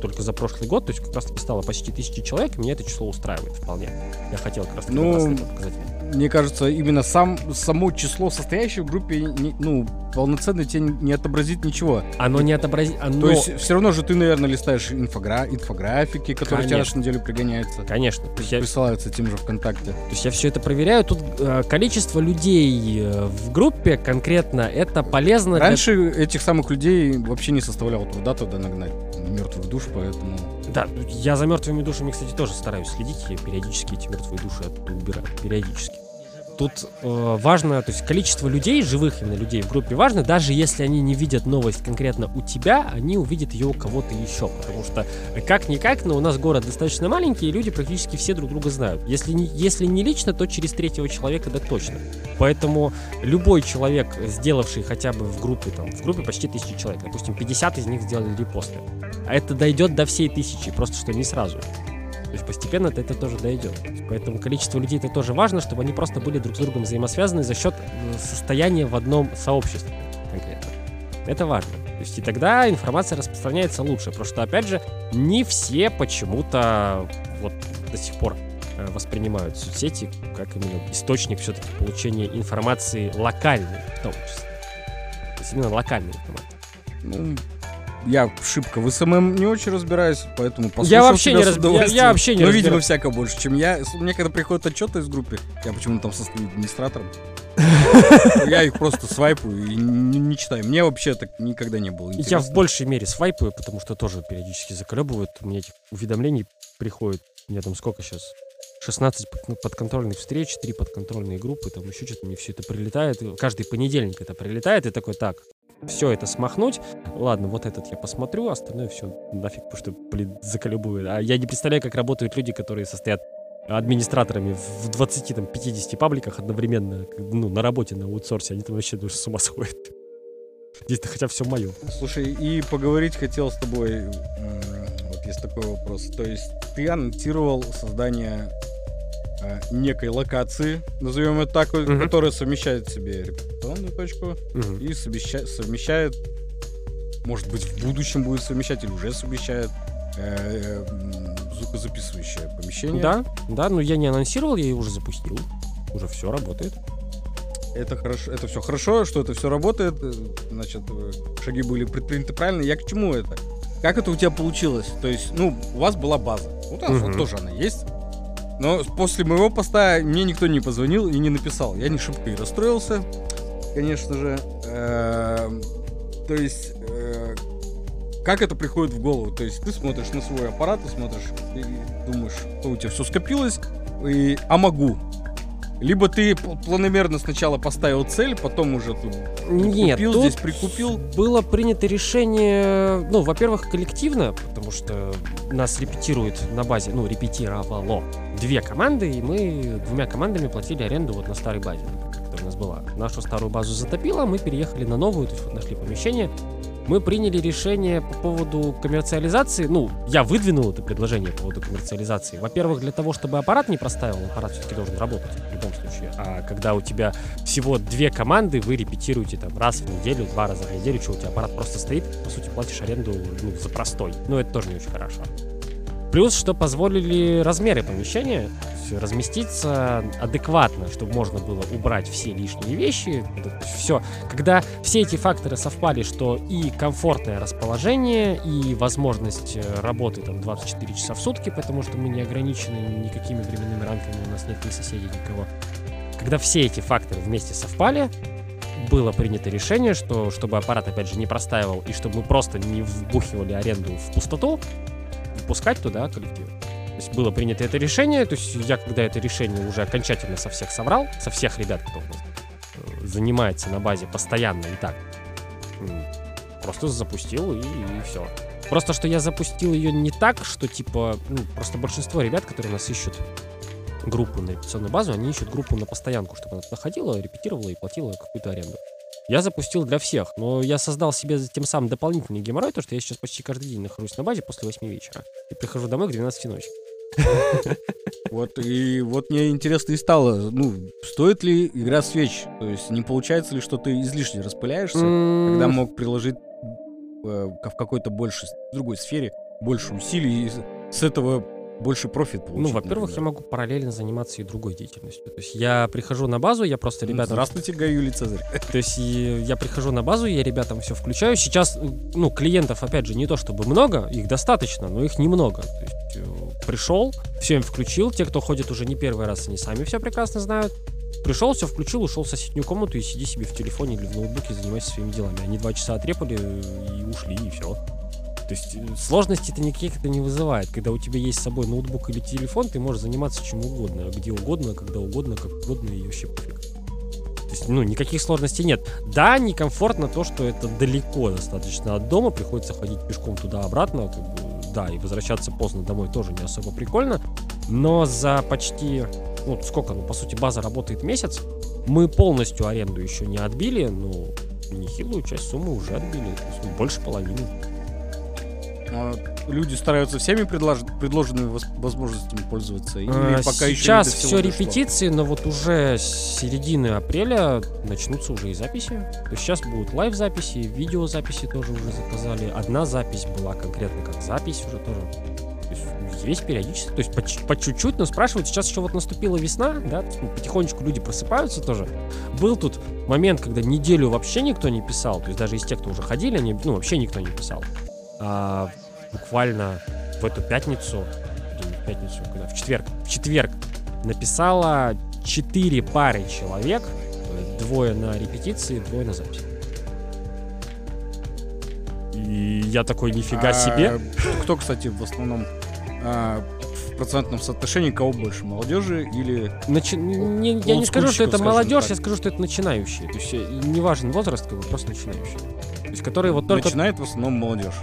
только за прошлый год, то есть как раз стало почти тысячи человек, и меня это число устраивает вполне. Я хотел как раз ну, показать мне кажется, именно сам, само число состоящих в группе, не, ну, полноценно тебе не отобразит ничего. Оно не отобразит... Оно... То есть все равно же ты, наверное, листаешь инфогра... инфографики, которые Конечно. тебя раз в неделю пригоняются. Конечно. То есть я... Присылаются тем же ВКонтакте. То есть я все это проверяю. Тут э, количество людей э, в группе конкретно, это полезно. Раньше для... этих самых людей вообще не составляло труда туда нагнать мертвых душ, поэтому... Да, я за мертвыми душами, кстати, тоже стараюсь следить. Я периодически эти мертвые души убираю. Периодически. Тут э, важно, то есть количество людей, живых именно людей в группе важно, даже если они не видят новость конкретно у тебя, они увидят ее у кого-то еще, потому что как-никак, но у нас город достаточно маленький, и люди практически все друг друга знают. Если не, если не лично, то через третьего человека, да точно. Поэтому любой человек, сделавший хотя бы в группе, там, в группе почти тысячи человек, допустим, 50 из них сделали репосты, а это дойдет до всей тысячи, просто что не сразу. То есть постепенно это тоже дойдет. Поэтому количество людей это тоже важно, чтобы они просто были друг с другом взаимосвязаны за счет состояния в одном сообществе конкретно. Это важно. То есть и тогда информация распространяется лучше. Потому что, опять же, не все почему-то вот до сих пор э, воспринимают соцсети как именно источник все-таки получения информации локальной в том числе. То есть именно локальной информации. Ну, я шибко в SMM не очень разбираюсь, поэтому я вообще не разбираюсь. Я, я вообще не Но, видимо, всяко больше, чем я. Мне когда приходят отчеты из группы, я почему-то там состою администратором. Я их просто свайпаю и не читаю. Мне вообще так никогда не было интересно. Я в большей мере свайпаю, потому что тоже периодически заколебывают. У меня этих уведомлений приходит. У меня там сколько сейчас? 16 подконтрольных встреч, 3 подконтрольные группы, там еще что-то мне все это прилетает. Каждый понедельник это прилетает, и такой, так, все это смахнуть. Ладно, вот этот я посмотрю, остальное все нафиг, потому что, блин, заколебует. А я не представляю, как работают люди, которые состоят администраторами в 20-50 пабликах одновременно, ну, на работе, на аутсорсе. Они там вообще даже с ума сходят. Здесь-то хотя все мое. Слушай, и поговорить хотел с тобой, вот есть такой вопрос. То есть ты анонсировал создание э, некой локации, назовем это так, Мгм. которая совмещает в себе репетиционную точку Мгм. и совмеща- совмещает, может быть, в будущем будет совмещать или уже совмещает э, м, звукозаписывающее помещение. Да, да, но я не анонсировал, я ее уже запустил. Уже все работает. Это хорошо, это все хорошо, что это все работает, э, значит, э, шаги были предприняты правильно. Я к чему это? Как это у тебя получилось? То есть, ну, у вас была база. У нас Мгм. вот тоже она есть. Но после моего поста мне никто не позвонил и не написал. Я не шибко и расстроился, конечно же. Эм, То есть, э, как это приходит в голову? То есть, ты смотришь на свой аппарат, ты смотришь и думаешь, что у тебя все скопилось, и, а могу. Либо ты пл- планомерно сначала поставил цель, потом уже тут Нет, купил, тут здесь прикупил. было принято решение, ну, во-первых, коллективно, потому что нас репетирует на базе, ну, репетировало две команды, и мы двумя командами платили аренду вот на старой базе, которая у нас была. Нашу старую базу затопило, мы переехали на новую, то есть вот нашли помещение. Мы приняли решение по поводу коммерциализации. Ну, я выдвинул это предложение по поводу коммерциализации. Во-первых, для того, чтобы аппарат не простаивал, аппарат все-таки должен работать в любом случае. А когда у тебя всего две команды, вы репетируете там раз в неделю, два раза в неделю, что у тебя аппарат просто стоит, по сути, платишь аренду ну, за простой. Но это тоже не очень хорошо. Плюс, что позволили размеры помещения, разместиться адекватно, чтобы можно было убрать все лишние вещи. Все, когда все эти факторы совпали, что и комфортное расположение, и возможность э, работы там 24 часа в сутки, потому что мы не ограничены никакими временными рамками, у нас нет ни соседей, никого. Когда все эти факторы вместе совпали, было принято решение, что чтобы аппарат, опять же, не простаивал, и чтобы мы просто не вбухивали аренду в пустоту, пускать туда коллектив. То есть было принято это решение, то есть я когда это решение уже окончательно со всех собрал, со всех ребят, кто э, занимается на базе постоянно и так, просто запустил и, все. Просто что я запустил ее не так, что типа, ну, просто большинство ребят, которые нас ищут группу на репетиционную базу, они ищут группу на постоянку, чтобы она туда ходила, репетировала и платила какую-то аренду. Я запустил для всех, но я создал себе тем самым дополнительный геморрой, то что я сейчас почти каждый день нахожусь на базе после 8 вечера и прихожу домой к 12 ночи. Вот, и вот мне интересно и стало, ну, стоит ли игра свеч? То есть не получается ли, что ты излишне распыляешься, когда мог приложить э, в какой-то большей, с- другой сфере больше усилий и с этого больше профит получить? Ну, во-первых, я могу параллельно заниматься и другой деятельностью. То есть я прихожу на базу, я просто Ну, ребятам... Здравствуйте, Гай Юлий Цезарь. То есть я прихожу на базу, я ребятам все включаю. Сейчас, ну, клиентов, опять же, не то чтобы много, их достаточно, но их немного. То есть э, пришел, все им включил. Те, кто ходит уже не первый раз, они сами все прекрасно знают. Пришел, все включил, ушел в соседнюю комнату и сиди себе в телефоне или в ноутбуке, занимайся своими делами. Они два часа отрепали и ушли, и все. То есть э, сложностей-то никаких это не вызывает. Когда у тебя есть с собой ноутбук или телефон, ты можешь заниматься чем угодно, где угодно, когда угодно, как угодно, и вообще пофиг. То есть, ну, никаких сложностей нет. Да, некомфортно то, что это далеко достаточно от дома, приходится ходить пешком туда-обратно, как бы, да, и возвращаться поздно домой тоже не особо прикольно, но за почти, ну, сколько, ну, по сути, база работает месяц, мы полностью аренду еще не отбили, но нехилую часть суммы уже отбили, то есть, ну, больше половины. А, Люди стараются всеми предлож- предложенными возможностями пользоваться? Или А, пока еще Сейчас всего все дошло? репетиции, но вот уже с середины апреля начнутся уже и записи. То есть сейчас будут лайв-записи, видеозаписи тоже уже заказали. Одна запись была конкретно как запись уже тоже. То есть есть периодически, то есть по, по чуть-чуть, но спрашивают, сейчас еще вот наступила весна, да, ну, потихонечку люди просыпаются тоже. Был тут момент, когда неделю вообще никто не писал, то есть даже из тех, кто уже ходили, они, ну, вообще никто не писал. А буквально в эту пятницу, в пятницу, когда, в четверг, в четверг написала четыре пары человек, двое на репетиции, двое на записи. И я такой, нифига А, себе. Кто, кстати, в основном а, в процентном соотношении кого больше, молодежи или... Начи- не- я не скажу, что это молодежь, так. я скажу, что это начинающие. То есть э, не важен возраст, как бы просто начинающие. То есть которые вот только Начинает в основном молодежь.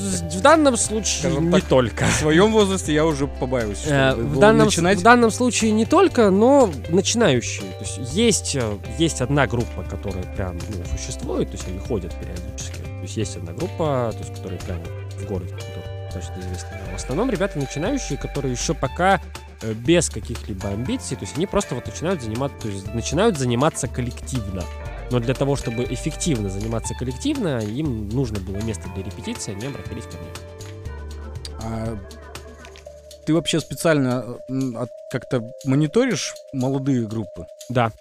В данном случае Скажем не так, только. В своем возрасте я уже побаиваюсь, Э, В данном, начинать. в данном случае не только, но начинающие. То есть есть, э, есть одна группа, которая прям ну, существует, то есть они ходят периодически. То есть есть одна группа, то есть, которая прям в городе, которая достаточно известна. В основном ребята начинающие, которые еще пока э, без каких-либо амбиций, то есть они просто вот начинают заниматься, то есть начинают заниматься коллективно. Но для того, чтобы эффективно заниматься коллективно, им нужно было место для репетиции, они обратились ко мне. А ты вообще специально как-то мониторишь молодые группы? Да,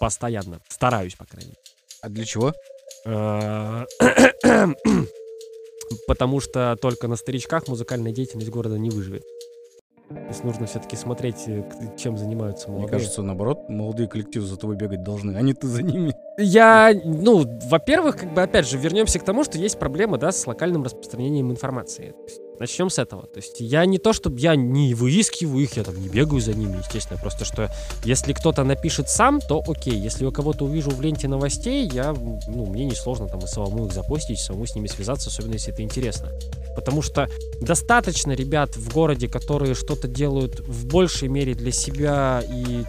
постоянно. Стараюсь, по крайней мере. А для чего? Э, Потому что только на старичках музыкальная деятельность города не выживет. То есть нужно все-таки смотреть, э, чем занимаются Мне молодые. кажется, наоборот, молодые коллективы за тобой бегать должны, а не ты за ними. Я, ну, во-первых, как бы, опять же, вернемся к тому, что есть проблема, да, с локальным распространением информации. То есть Начнем с этого. То есть я не то, чтобы я не выискиваю их, я там не бегаю за ними, естественно. Просто что если кто-то напишет сам, то окей. Если я кого-то увижу в ленте новостей, я, ну, мне несложно там и самому их запостить, самому с ними связаться, особенно если это интересно. Потому что достаточно ребят в городе, которые что-то делают в большей мере для себя и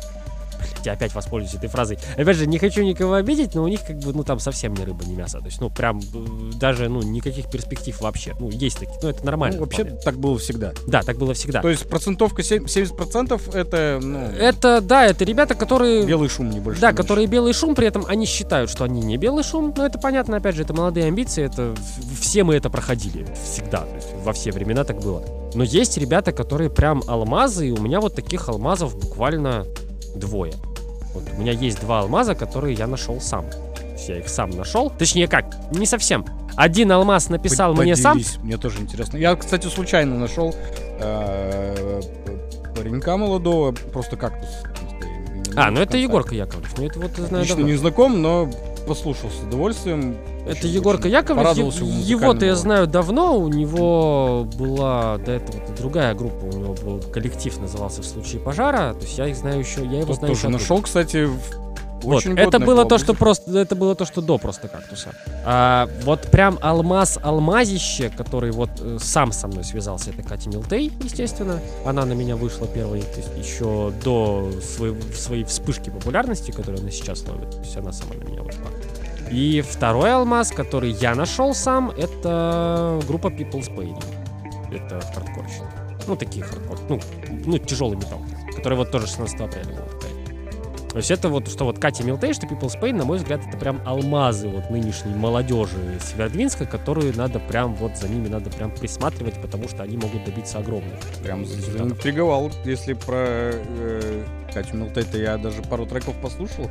я опять воспользуюсь этой фразой. Опять же, не хочу никого обидеть, но у них как бы, ну, там совсем не рыба, не мясо. То есть, ну, прям э, даже, ну, никаких перспектив вообще. Ну, есть такие, ну, это нормально. Ну, вообще вполне. так было всегда. Да, так было всегда. То есть процентовка семь- 70% это, ну, Это, да, это ребята, которые... белый шум не больше. Да, не меньше. которые белый шум, при этом они считают, что они не белый шум, но это понятно, опять же, это молодые амбиции, это все мы это проходили, всегда, то есть во все времена так было. Но есть ребята, которые прям алмазы, и у меня вот таких алмазов буквально двое. Вот у меня есть два алмаза, которые я нашел сам. То есть я их сам нашел. Точнее как, не совсем. Один алмаз написал Под- мне сам. Мне тоже интересно. Я, кстати, случайно нашел э, паренька молодого, просто кактус. А, ну это Егорка Яковлев. Ну это вот знаю Лично давно. не знаком, но послушал с удовольствием. Это Егорка Яковлев. Его-то я знаю давно. У него была до этого другая группа. У него был коллектив, назывался «В случае пожара». То есть я их знаю еще, я его Тот знаю тоже еще нашел, кстати, Вот, очень это было то, что просто, это было то, что до просто кактуса. А, вот прям алмаз алмазище, который вот э, сам со мной связался, это Катя Милтей, естественно. Она на меня вышла первой, то есть еще до своей, своей вспышки популярности, которую она сейчас ловит. То есть она сама на меня вышла. И второй алмаз, который я нашел сам, это группа People's Pain. Это хардкорщик. Ну, такие хардкор. Ну, ну тяжелый металл. Который вот тоже 16 апреля был. То есть это вот, что вот Катя Милтей, что People's Pain, на мой взгляд, это прям алмазы вот нынешней молодежи Свердлинска, которые надо прям, вот за ними надо прям присматривать, потому что они могут добиться огромных. Прям заинтриговал. Если про э, Катю Милтей-то я даже пару треков послушал.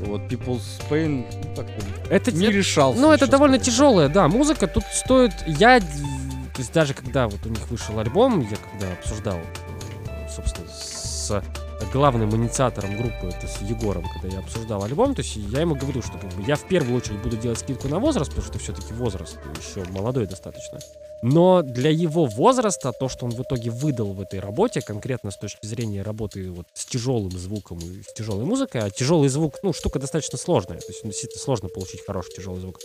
Вот People's Pain ну, так-то Это, не решался. Ну, это довольно сказать. тяжелая, да, музыка. Тут стоит... Я... То есть даже когда вот у них вышел альбом, я когда обсуждал, э, собственно, с главным инициатором группы, это с Егором, когда я обсуждал альбом, то есть я ему говорю, что как бы я в первую очередь буду делать скидку на возраст, потому что все-таки возраст еще молодой достаточно. Но для его возраста, то, что он в итоге выдал в этой работе, конкретно с точки зрения работы вот с тяжелым звуком и с тяжелой музыкой, а тяжелый звук, ну, штука достаточно сложная, то есть действительно сложно получить хороший тяжелый звук.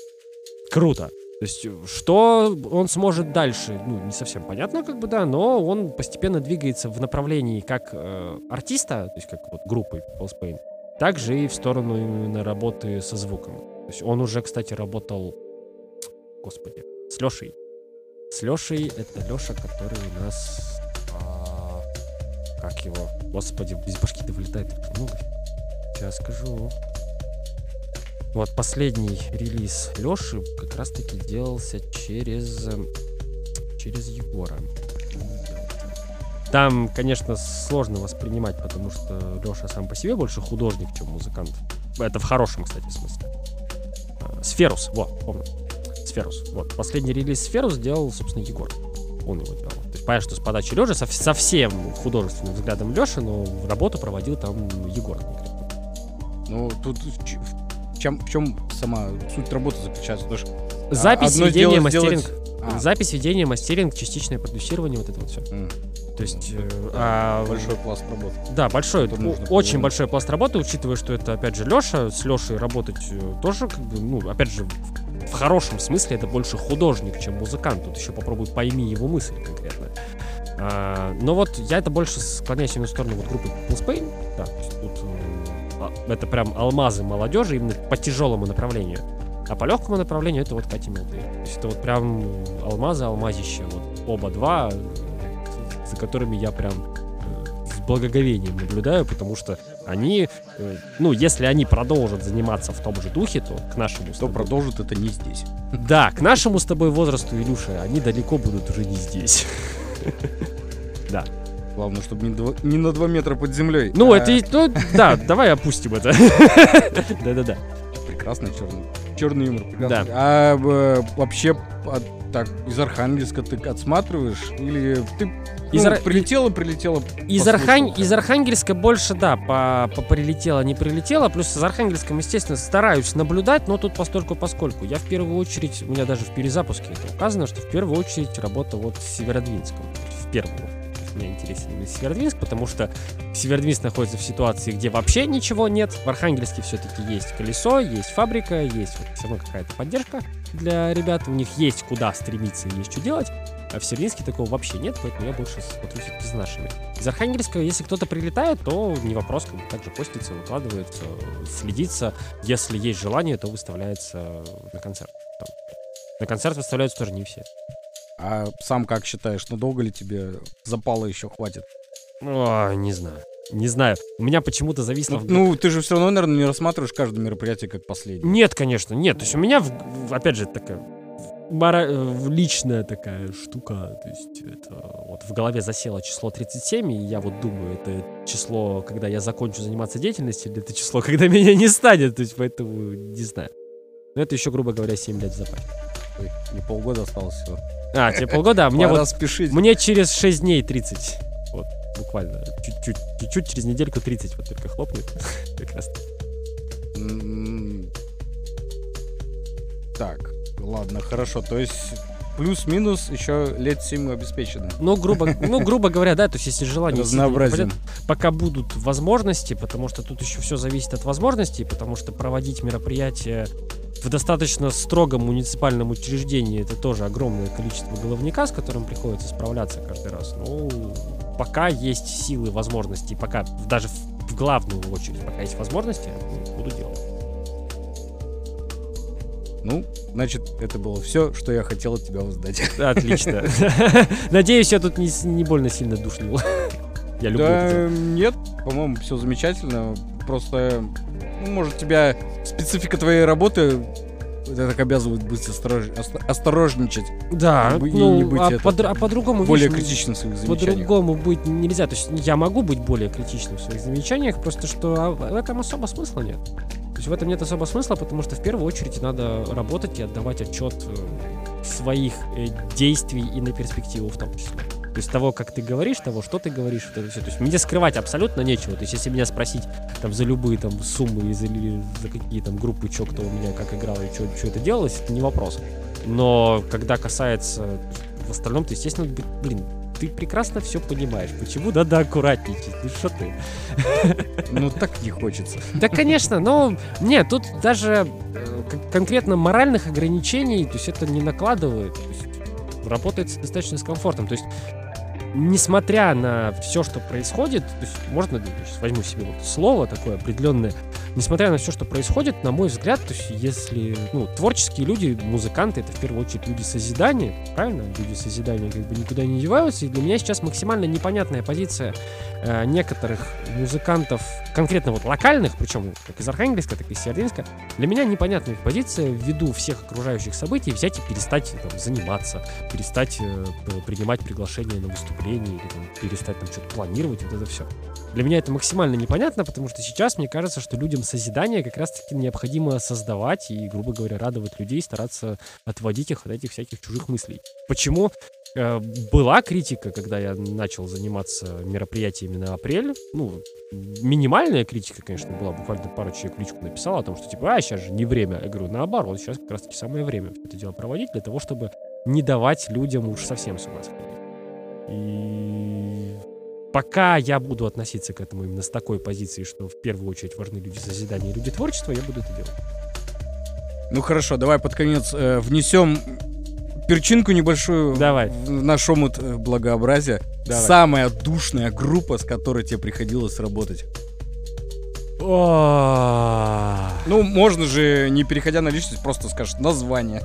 Круто. То есть, э, что он сможет дальше, ну, не совсем понятно, как бы, да, но он постепенно двигается в направлении как э, артиста, то есть как вот группы People's Pain, также и в сторону именно работы со звуком. То есть он уже, кстати, работал, господи, с Лешей. С Лешей, это Леша, который у нас, а, как его, господи, из башки-то вылетает много. Сейчас скажу. Вот последний релиз Леши как раз-таки делался через эм, через Егора. Там, конечно, сложно воспринимать, потому что Леша сам по себе больше художник, чем музыкант. Это в хорошем, кстати, смысле. А, Сферус, вот, помню. Сферус. Вот. Последний релиз Сферус сделал, собственно, Егор. Он его делал. То есть понятно, что с подачи Лёши, со, со всем художественным взглядом Леши, но работу проводил там Егор. Ну, тут чем, в чем сама суть работы заключается? Потому что Запись, одно ведение, дело сделать- мастеринг. А, Запись, ведение, мастеринг, частичное продюсирование, вот это вот все. м, То есть, э, а, большой пласт работы. да, большой, Который о- нужно очень большой пласт работы, учитывая, что это, опять же, Леша, с Лешей работать э, тоже, как бы, ну, опять же, в- в хорошем смысле это больше художник, чем музыкант. Тут еще попробуй пойми его мысль конкретно. А, но вот я это больше склоняюсь именно в сторону вот группы Pulse Pain. Да, тут а, это прям алмазы молодежи именно по тяжелому направлению. А по легкому направлению это вот Катя Мелты. То есть это вот прям алмазы, алмазища. Вот оба два, за которыми я прям э, с благоговением наблюдаю, потому что они, э, ну, если они продолжат заниматься в том же духе, то к нашему То тобой- продолжит это не здесь. Да, к нашему с тобой возрасту, Илюша, они далеко будут уже не здесь. Главное, чтобы не, два- не на 2 метра под землей. Ну, А, это, и- ну, да, давай опустим это. Да-да-да. Прекрасный черный, черный юмор. прекрасный. А э, вообще, а, так, из Архангельска ты отсматриваешь? Или ты Из ну, Ар- прилетела, прилетела? Из, хотя из? Архангельска больше, да, по, по прилетело, не прилетело. Плюс из Архангельском, естественно, стараюсь наблюдать, но тут постольку поскольку. Я в первую очередь, у меня даже в перезапуске это указано, что в первую очередь работа вот с Северодвинском. В первую. Мне интересен именно Северодвинск, потому что Северодвинск находится в ситуации, где вообще ничего нет. В Архангельске все-таки есть колесо, есть фабрика, есть вот все равно какая-то поддержка для ребят. У них есть куда стремиться и есть что делать. А в Северинске такого вообще нет, поэтому я больше смотрю все-таки за нашими. Из Архангельска, если кто-то прилетает, то не вопрос, как бы также постится, выкладывается, следится. Если есть желание, то выставляется на концерт. Там. На концерт выставляются тоже не все. А сам как считаешь, надолго ли тебе запала еще хватит? Ой, не знаю. Не знаю. У меня почему-то зависло... Ну, в- ну, ты же все равно, наверное, не рассматриваешь каждое мероприятие как последнее. Нет, конечно, нет. То есть у меня, в- опять же, такая мора- э, личная такая штука. То есть это вот в голове засело число 37, и я вот думаю, это число, когда я закончу заниматься деятельностью, или это число, когда меня не станет. То есть поэтому не знаю. Но это еще, грубо говоря, 7 лет в запасе. Ой, Не полгода осталось всего. А, тебе полгода, а мне Пора вот спешить. мне через 6 дней 30. Вот, буквально. Чуть-чуть, чуть-чуть через недельку 30 вот только хлопнет. Как раз. М, Так, ладно, хорошо. То есть плюс-минус еще лет 7 обеспечено. Ну, грубо, ну, грубо говоря, да, то есть если желание пропадет, пока будут возможности, потому что тут еще все зависит от возможностей, потому что проводить мероприятие в достаточно строгом муниципальном учреждении это тоже огромное количество головника, с которым приходится справляться каждый раз. Ну, пока есть силы, возможности, пока даже в, в главную очередь, пока есть возможности, ну, буду делать. Ну, значит, это было все, что я хотел от тебя узнать. Отлично. Надеюсь, я тут не, не больно сильно душнил. Я люблю это. Да, нет, по-моему, все замечательно. Просто, ну, может, тебя специфика твоей работы так обязывает быть осторож- ост- осторожничать, Да, и ну, не быть а, это, подр- а по-другому, более видишь, критичным в своих замечаниях. По-другому быть нельзя. То есть я могу быть более критичным в своих замечаниях, просто что а, в этом особо смысла нет. То есть в этом нет особо смысла, потому что в первую очередь надо работать и отдавать отчет э, своих э, действий и на перспективу в том числе. То есть того, как ты говоришь, того, что ты говоришь, вот это все. То есть мне скрывать абсолютно нечего. То есть если меня спросить там за любые там суммы и за, за какие там группы, что кто у меня как играл и что это делалось, это не вопрос. Но когда касается в остальном, то, естественно, блин, ты прекрасно все понимаешь. Почему надо аккуратничать? Ну что ты? Ну, так не хочется. Да, конечно, но нет, тут даже э, кон- конкретно моральных ограничений, то есть это не накладывает, то есть работает достаточно с комфортом. То есть несмотря на все, что происходит, то есть можно, сейчас возьму себе вот слово такое определенное, несмотря на все, что происходит, на мой взгляд, то есть если, ну, творческие люди, музыканты, это в первую очередь люди созидания, правильно? Люди созидания как бы никуда не деваются, и для меня сейчас максимально непонятная позиция э, некоторых музыкантов, конкретно вот локальных, причем как из Архангельска, так и из Севердинска, для меня непонятная позиция ввиду всех окружающих событий взять и перестать там, заниматься, перестать э, принимать приглашения на выступления или там, перестать там что-то планировать, вот это все. Для меня это максимально непонятно, потому что сейчас мне кажется, что людям созидания как раз-таки необходимо создавать и, грубо говоря, радовать людей, стараться отводить их от этих всяких чужих мыслей. Почему э, была критика, когда я начал заниматься мероприятиями на апрель? Ну, минимальная критика, конечно, была. Буквально пару человек в личку написала о том, что типа, а, сейчас же не время. Я говорю, наоборот, сейчас как раз-таки самое время это дело проводить для того, чтобы не давать людям уж совсем с ума сходить. И пока я буду относиться к этому именно с такой позиции, что в первую очередь важны люди созидания и люди творчества, я буду это делать. Ну хорошо, давай под конец э, внесем перчинку небольшую Давай. в наш омут э, благообразия. Давай. Самая душная группа, с которой тебе приходилось работать. О, Ну, можно же, не переходя на личность, просто скажешь название,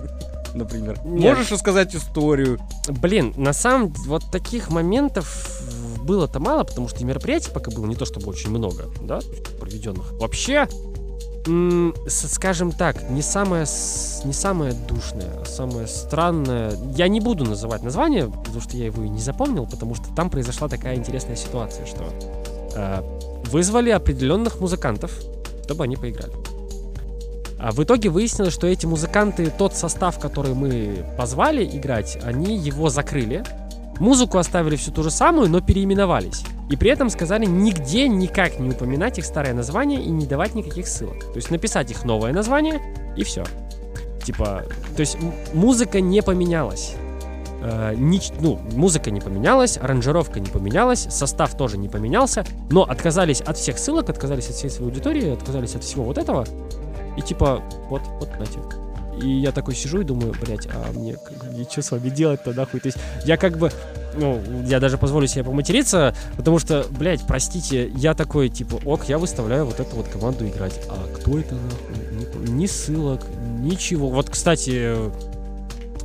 например. Нет. Можешь рассказать историю. Блин, на самом деле, вот таких моментов было-то мало, потому что мероприятий пока было не то чтобы очень много, да, проведенных. Вообще, скажем так, не самое, не самое душное, а самое странное. Я не буду называть название, потому что я его и не запомнил, потому что там произошла такая интересная ситуация, что э, вызвали определенных музыкантов, чтобы они поиграли. А в итоге выяснилось, что эти музыканты, тот состав, который мы позвали играть, они его закрыли. Музыку оставили всю ту же самую, но переименовались. И при этом сказали нигде никак не упоминать их старое название и не давать никаких ссылок. То есть написать их новое название и все. Типа, то есть музыка не поменялась. Э, нич- ну, музыка не поменялась, аранжировка не поменялась, состав тоже не поменялся, но отказались от всех ссылок, отказались от всей своей аудитории, отказались от всего вот этого. И типа, вот, вот, знаете. И я такой сижу и думаю, блядь, а мне, что с вами делать-то нахуй? То есть я как бы, ну, я даже позволю себе поматериться, потому что, блядь, простите, я такой, типа, ок, я выставляю вот эту вот команду играть. А кто это нахуй? Ни, ни ссылок, ничего. Вот, кстати,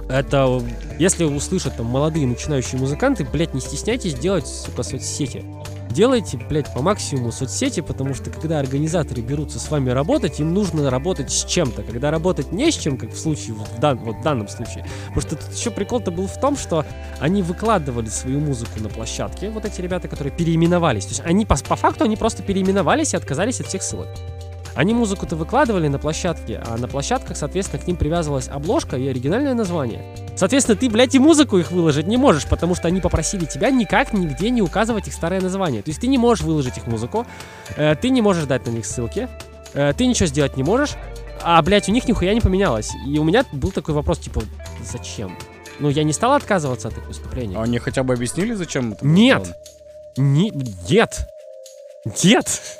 это, если услышат там молодые начинающие музыканты, блядь, не стесняйтесь делать, сука, соцсети. Делайте, блядь, по максимуму соцсети, потому что когда организаторы берутся с вами работать, им нужно работать с чем-то. Когда работать не с чем, как в случае, вот в, дан- вот в данном случае. Потому что тут еще прикол-то был в том, что они выкладывали свою музыку на площадке, вот эти ребята, которые переименовались. То есть они, по, по факту, они просто переименовались и отказались от всех ссылок. Они музыку-то выкладывали на площадке, а на площадках, соответственно, к ним привязывалась обложка и оригинальное название. Соответственно, ты, блядь, и музыку их выложить не можешь, потому что они попросили тебя никак нигде не указывать их старое название. То есть ты не можешь выложить их музыку, э, ты не можешь дать на них ссылки, э, ты ничего сделать не можешь, а, блядь, у них нихуя не поменялось. И у меня был такой вопрос, типа, зачем? Ну, я не стал отказываться от их выступления. А они хотя бы объяснили, зачем это Нет. Не, нет. Нет.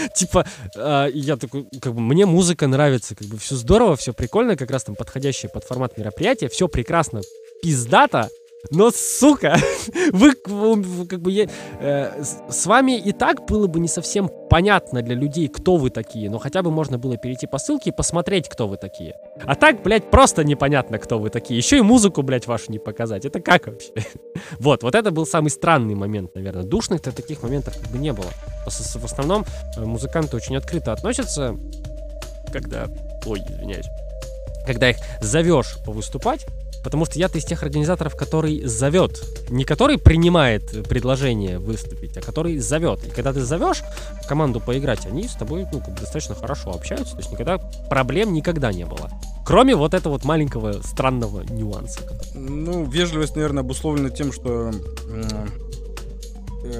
Типа, э, я такой, как бы, мне музыка нравится, как бы, все здорово, все прикольно, как раз там подходящее под формат мероприятия, все прекрасно, пиздато, но, сука, вы, как бы, я- э, с- вами и так было бы не совсем понятно для людей, кто вы такие, но хотя бы можно было перейти по ссылке и посмотреть, кто вы такие. А так, блядь, просто непонятно, кто вы такие. Еще и музыку, блядь, вашу не показать. Это как вообще? Вот, вот это был самый странный момент, наверное. Душных-то таких моментов как бы не было. В основном э, музыканты очень открыто относятся, когда... Ой, извиняюсь. Когда их зовешь повыступать, потому что я-то из тех организаторов, который зовет. Не который принимает предложение выступить, а который зовет. И когда ты зовешь команду поиграть, они с тобой ну, как бы достаточно хорошо общаются. То есть никогда проблем никогда не было. Кроме вот этого вот маленького странного нюанса. Ну, вежливость, наверное, обусловлена тем, что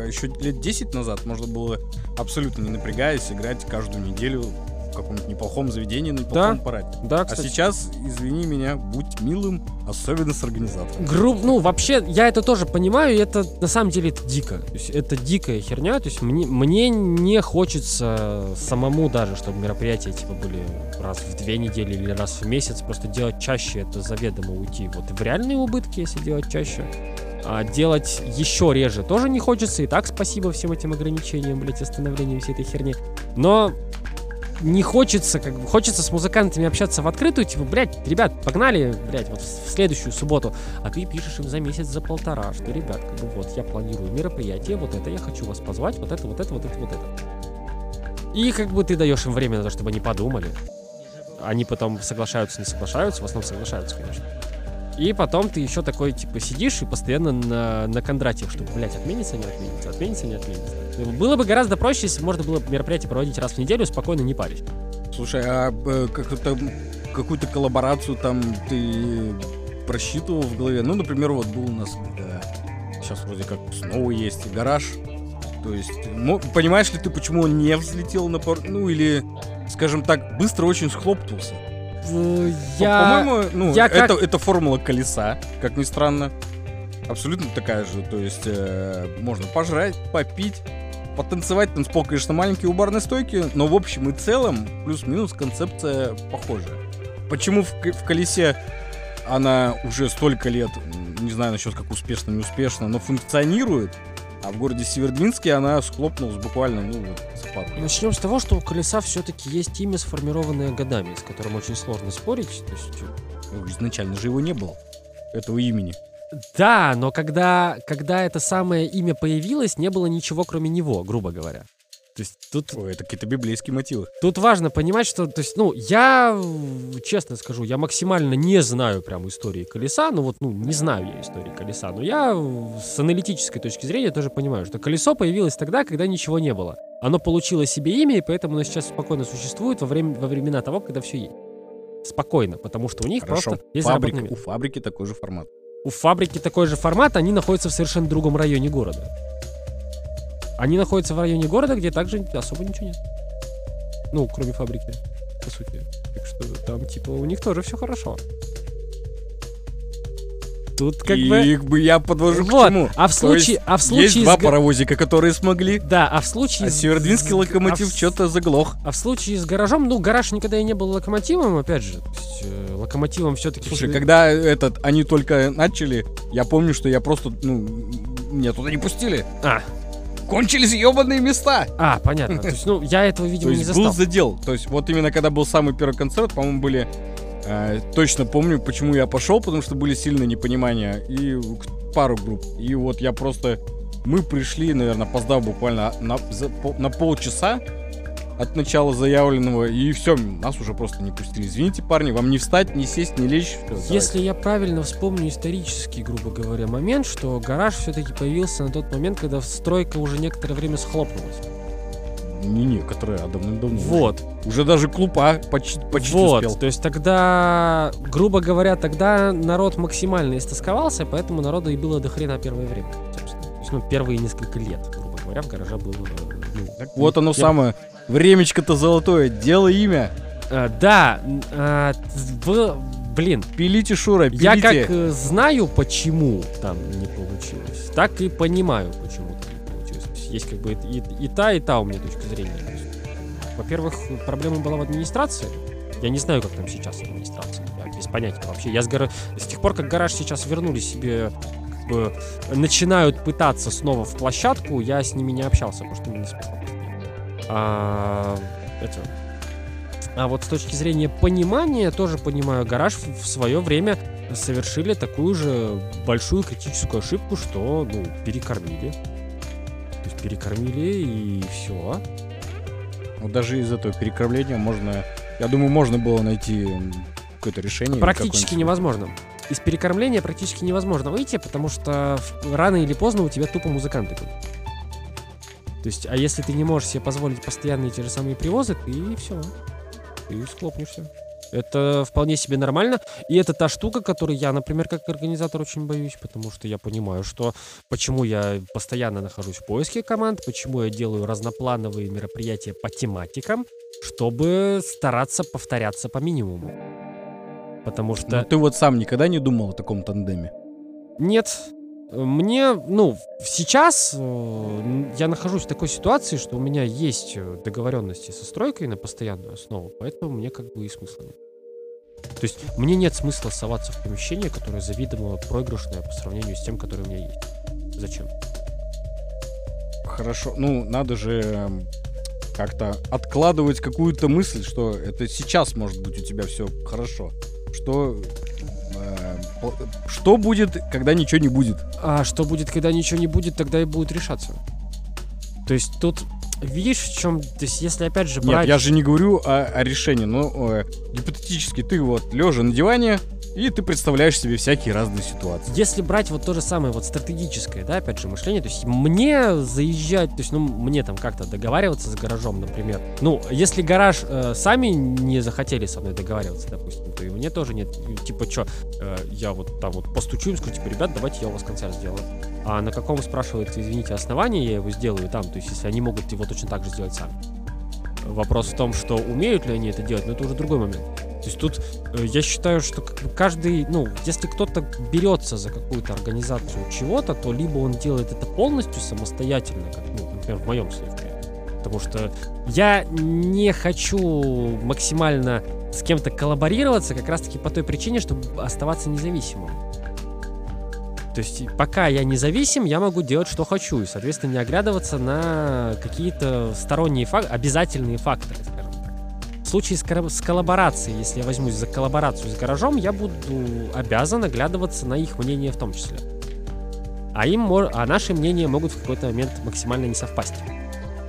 еще лет 10 назад можно было абсолютно не напрягаясь играть каждую неделю в каком-нибудь неплохом заведении на неплохом Да. параде. Да, А сейчас, извини меня, будь милым, особенно с организатором. Групп, ну, вообще, я это тоже понимаю, и это, на самом деле, это дико. То есть, это дикая херня, то есть, мне, мне не хочется самому даже, чтобы мероприятия, типа, были раз в две недели или раз в месяц, просто делать чаще, это заведомо уйти вот в реальные убытки, если делать чаще. А делать еще реже тоже не хочется, и так спасибо всем этим ограничениям, блядь, остановлению всей этой херни. Но не хочется, как бы, хочется с музыкантами общаться в открытую, типа, блядь, ребят, погнали, блядь, вот в следующую субботу, а ты пишешь им за месяц, за полтора, что, ребят, как бы, вот, я планирую мероприятие, вот это, я хочу вас позвать, вот это, вот это, вот это, вот это. И как бы ты даешь им время на то, чтобы они подумали. Они потом соглашаются, не соглашаются, в основном соглашаются, конечно. И потом ты еще такой, типа, сидишь и постоянно на, на кондратиях, чтобы, блядь, отменится, не отменится, отменится, не отменится. Было бы гораздо проще, если можно было бы мероприятие проводить раз в неделю, спокойно не парить. Слушай, а э, как-то какую-то коллаборацию там ты просчитывал в голове? Ну, например, вот был у нас сейчас вроде как снова есть гараж. То есть, понимаешь ли ты, почему он не взлетел на пар... Ну, или, скажем так, быстро очень схлопнулся? Э, Я... По-моему, ну, я это, как- это формула колеса, как ни странно. Абсолютно такая же. То есть э, можно пожрать, попить, потанцевать. Танцпол, конечно, маленький у барной стойки, но в общем и целом плюс-минус концепция похожая. почему в, в колесе она уже столько лет, не знаю насчет как успешно, не успешно, но функционирует, а в городе Севердвинске она схлопнулась буквально, ну, вот, за пару Начнем с того, что у колеса все-таки есть имя, сформированное годами, с которым очень сложно спорить. То есть... Ну, изначально же его не было, этого имени. Да, но когда, когда это самое имя появилось, не было ничего, кроме него, грубо говоря. То есть тут... Ой, это какие-то библейские мотивы. Тут важно понимать, что, то есть, ну, я, честно скажу, я максимально не знаю прям истории колеса, ну вот, ну, не знаю я истории колеса, но я с аналитической точки зрения тоже понимаю, что колесо появилось тогда, когда ничего не было. Оно получило себе имя, и поэтому оно сейчас спокойно существует во, время, во времена того, когда все есть. Спокойно, потому что у них Хорошо. просто есть Фабрика, У фабрики такой же формат. У фабрики такой же формат, они находятся в совершенно другом районе города. Они находятся в районе города, где также особо ничего нет. Ну, кроме фабрики, по сути. Так что там, типа, у них тоже все хорошо. Тут как и, бы... я подвожу вот. к чему. А в случае... есть, а в случае есть два с... паровозика, которые смогли. Да, а в случае... А Северодвинский локомотив а в... что-то заглох. А в случае с гаражом, ну, гараж никогда и не был локомотивом, опять же. То есть, э, локомотивом все-таки... Слушай, все... когда этот, они только начали, я помню, что я просто, ну, меня туда не пустили. А, кончились ебаные места. А, понятно. То есть, ну, я этого, видимо, не застал. был задел. То есть, вот именно когда был самый первый концерт, по-моему, были... Э, точно помню, почему я пошел, потому что были сильные непонимания. И пару групп. И вот я просто... Мы пришли, наверное, опоздав буквально на, за, на полчаса от начала заявленного, и все, нас уже просто не пустили. Извините, парни, вам не встать, не сесть, не лечь. Если я правильно вспомню исторический, грубо говоря, момент, что гараж все-таки появился на тот момент, когда стройка уже некоторое время схлопнулась. Не некоторые, а давным-давно. Вот. Уже, уже даже клуб А почти, почти вот. успел. То есть тогда, грубо говоря, тогда народ максимально истосковался, поэтому народу и было до хрена первое время, собственно. То есть, ну, первые несколько лет, грубо говоря, в гараже было... Ну, вот оно я... самое Времечко-то золотое, дело имя. А, да, а, в, блин. Пилите, Шура, пилите. Я как э, знаю, почему там не получилось, так и понимаю, почему там не получилось. Есть как бы и, и та, и та у меня точка зрения. Во-первых, проблема была в администрации. Я не знаю, как там сейчас администрация. Я без понятия вообще. Я с, гора... с тех пор, как гараж сейчас вернули себе как бы, начинают пытаться снова в площадку, я с ними не общался, потому что не смысл. А, это, а вот с точки зрения понимания, тоже понимаю, гараж в, свое время совершили такую же большую критическую ошибку, что, ну, перекормили. То есть перекормили и все. Вот даже из этого перекормления можно, я думаю, можно было найти какое-то решение. Практически невозможно. Из перекормления практически невозможно выйти, потому что рано или поздно у тебя тупо музыканты будут. То есть, а если ты не можешь себе позволить постоянные те же самые привозы, ты все, ты схлопнешься. Это вполне себе нормально. И это та штука, которую я, например, как организатор очень боюсь, потому что я понимаю, что почему я постоянно нахожусь в поиске команд, почему я делаю разноплановые мероприятия по тематикам, чтобы стараться повторяться по минимуму. Потому что... Но ты вот сам никогда не думал о таком тандеме? Нет, мне, ну, сейчас э, я нахожусь в такой ситуации, что у меня есть э, договоренности со стройкой на постоянную основу, поэтому мне как бы и смысла нет. То есть мне нет смысла соваться в помещение, которое заведомо проигрышное по сравнению с тем, которое у меня есть. Зачем? Хорошо, ну надо же эм, как-то откладывать какую-то мысль, что это сейчас может быть у тебя все хорошо. Что что будет, когда ничего не будет? А что будет, когда ничего не будет, тогда и будет решаться. То есть тут видишь, в чем, то есть если опять же брать... Нет, я же не говорю о, о решении, но э, гипотетически ты вот лежа на диване, и ты представляешь себе всякие разные ситуации. Если брать вот то же самое вот стратегическое, да, опять же, мышление, то есть мне заезжать, то есть, ну, мне там как-то договариваться с гаражом, например. Ну, если гараж э, сами не захотели со мной договариваться, допустим, то и мне тоже нет, типа, что, э, я вот там вот постучу им, скажу, типа, ребят, давайте я у вас концерт сделаю. А на каком, спрашивается, извините, основании я его сделаю там, то есть, если они могут его точно так же сделать сами. Вопрос в том, что умеют ли они это делать, но это уже другой момент. То есть тут э, я считаю, что каждый, ну, если кто-то берется за какую-то организацию чего-то, то либо он делает это полностью самостоятельно, как, ну, например, в моем случае. Потому что я не хочу максимально с кем-то коллаборироваться как раз-таки по той причине, чтобы оставаться независимым. То есть пока я независим, я могу делать, что хочу, и, соответственно, не оглядываться на какие-то сторонние факторы, обязательные факторы, скажем. Случае с, с коллаборацией, если я возьмусь за коллаборацию с гаражом, я буду обязан оглядываться на их мнение в том числе. А, им, а наши мнения могут в какой-то момент максимально не совпасть.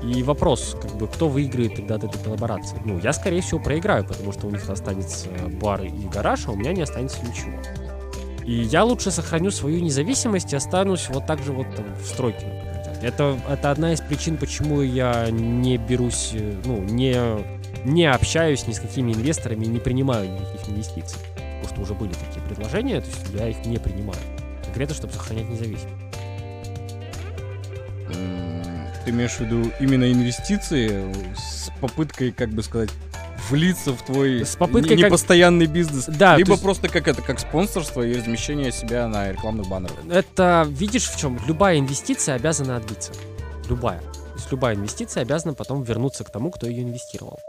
И вопрос, как бы, кто выиграет тогда от этой коллаборации? Ну, я, скорее всего, проиграю, потому что у них останется бар и гараж, а у меня не останется ничего. И я лучше сохраню свою независимость и останусь вот так же вот там, в стройке, Это, это одна из причин, почему я не берусь, э, ну, не, не общаюсь ни с какими инвесторами, не принимаю никаких инвестиций. Потому что уже были такие предложения, то есть я их не принимаю. Конкретно, чтобы сохранять независимость. Ты имеешь в виду именно инвестиции с попыткой, как бы сказать, влиться в твой с попыткой непостоянный как... бизнес. Да, Либо есть... просто как это, как спонсорство и размещение себя на рекламных баннерах. Это, видишь, в чем? Любая инвестиция обязана отбиться. Любая. То есть любая инвестиция обязана потом вернуться к тому, кто ее инвестировал.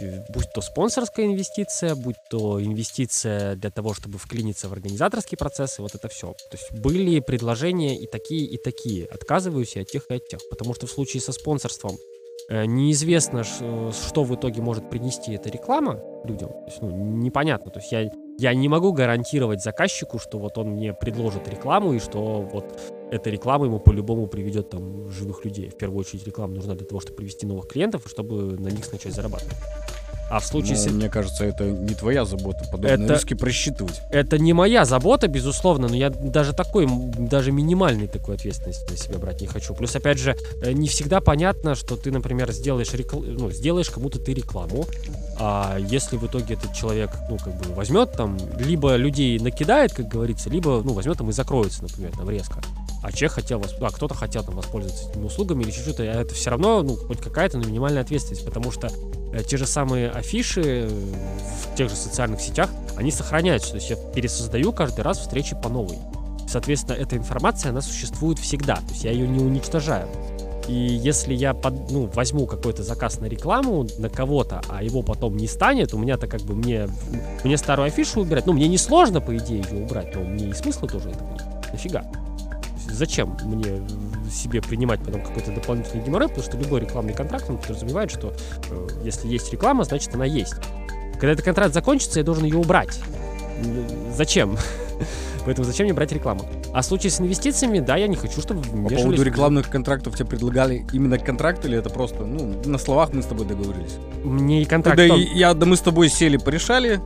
Э, будь то спонсорская инвестиция, будь то инвестиция для того, чтобы вклиниться в организаторский процесс, и вот это все. То есть были предложения и такие, и такие. Отказываюсь и от тех, и от тех. Потому что в случае со спонсорством Э, неизвестно, что в итоге может принести эта реклама людям. То есть, ну, непонятно. То есть я, я не могу гарантировать заказчику, что вот он мне предложит рекламу и что вот эта реклама ему по-любому приведет там живых людей. В первую очередь реклама нужна для того, чтобы привести новых клиентов, чтобы на них начать зарабатывать. А в случае... Ну, с... Мне кажется, это не твоя забота, подобные это... риски просчитывать. Это не моя забота, безусловно, но я даже такой, даже минимальной такой ответственности на себя брать не хочу. Плюс, опять же, э, не всегда понятно, что ты, например, сделаешь, рекл... ну, сделаешь кому-то ты рекламу, а если в итоге этот человек, ну, как бы возьмет там, либо людей накидает, как говорится, либо, ну, возьмет там и закроется, например, там резко а человек хотел, а кто-то хотел там воспользоваться этими услугами или чуть-чуть, а это все равно, ну, хоть какая-то, но минимальная ответственность, потому что э, те же самые афиши в тех же социальных сетях, они сохраняются, то есть я пересоздаю каждый раз встречи по новой. Соответственно, эта информация, она существует всегда, то есть я ее не уничтожаю. И если я под, ну, возьму какой-то заказ на рекламу на кого-то, а его потом не станет, у меня-то как бы мне, мне старую афишу убирать, ну, мне не сложно, по идее, ее убрать, но мне и смысла тоже этого нет. Нафига? Зачем мне себе принимать потом какой-то дополнительный геморрой, потому что любой рекламный контракт, он подразумевает, что э, если есть реклама, значит она есть. Когда этот контракт закончится, я должен ее убрать. Зачем? Поэтому зачем мне брать рекламу? А в случае с инвестициями, да, я не хочу, чтобы По поводу рекламных контрактов тебе предлагали именно контракт или это просто, ну, на словах мы с тобой договорились? Мне и контракт... Когда я, да мы с тобой сели, порешали,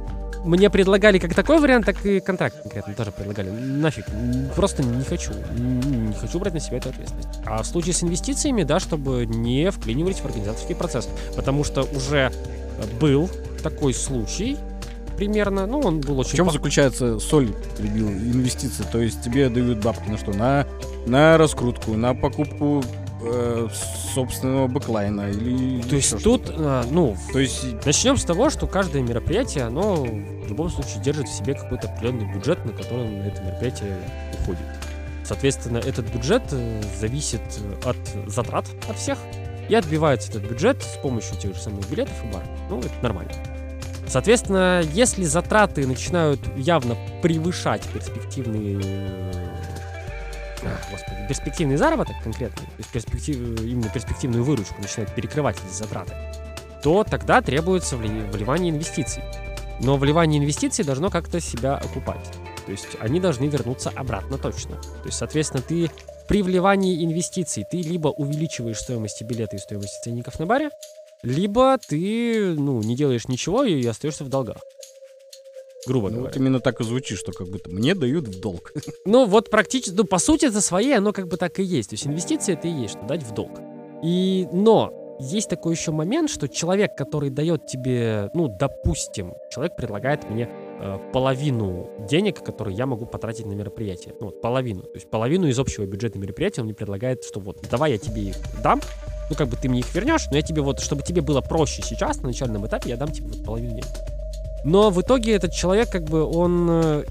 мне предлагали как такой вариант, так и контракт конкретно тоже предлагали. Нафиг. Просто не хочу. Не хочу брать на себя эту ответственность. А в случае с инвестициями, да, чтобы не вклинивались в организаторский процесс. Потому что уже был такой случай, примерно, ну, он был очень... В чем пох... заключается соль, перебил, инвестиции? То есть тебе дают бабки на что? На, на раскрутку, на покупку э, собственного бэклайна или то есть тут а, ну то есть начнем с того что каждое мероприятие оно в любом случае держит в себе какой-то определенный бюджет на который на это мероприятие уходит. Соответственно этот бюджет э, зависит от затрат от всех и отбивается этот бюджет с помощью тех же самых билетов и бар. Ну это нормально. Соответственно, если затраты начинают явно превышать перспективные господи, перспективный заработок конкретно, то есть перспектив, именно перспективную выручку начинает перекрывать эти затраты, то тогда требуется вливание инвестиций. Но вливание инвестиций должно как-то себя окупать. То есть они должны вернуться обратно точно. То есть, соответственно, ты при вливании инвестиций ты либо увеличиваешь стоимость билета и стоимость ценников на баре, либо ты ну, не делаешь ничего и остаешься в долгах грубо ну, говоря. Вот именно так и звучит, что как будто мне дают в долг. Ну, вот практически, ну, по сути, это своей, оно как бы так и есть. То есть инвестиции это и есть, что дать в долг. И, но есть такой еще момент, что человек, который дает тебе, ну, допустим, человек предлагает мне э, половину денег, которые я могу потратить на мероприятие. Ну, вот половину. То есть половину из общего бюджета мероприятия он мне предлагает, что вот, давай я тебе их дам, ну, как бы ты мне их вернешь, но я тебе вот, чтобы тебе было проще сейчас, на начальном этапе, я дам тебе вот половину денег. Но в итоге этот человек, как бы, он... Э,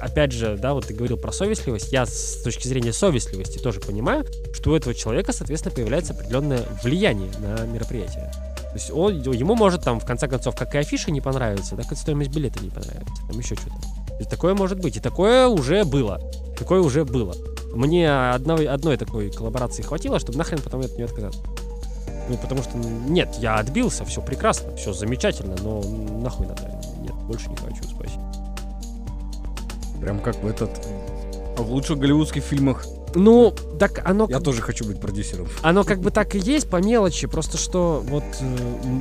опять же, да, вот ты говорил про совестливость. Я с точки зрения совестливости тоже понимаю, что у этого человека, соответственно, появляется определенное влияние на мероприятие. То есть он, ему может там, в конце концов, как и афиша не понравится, так и стоимость билета не понравится. Там еще что-то. То такое может быть. И такое уже было. Такое уже было. Мне одной, одной такой коллаборации хватило, чтобы нахрен потом от нее отказаться. Ну, потому что, нет, я отбился, все прекрасно, все замечательно, но нахуй надо. Нет, больше не хочу, спасибо. Прям как в этот... В лучших голливудских фильмах. Ну, так оно... Я тоже хочу быть продюсером. Оно как бы так и есть по мелочи, просто что вот э,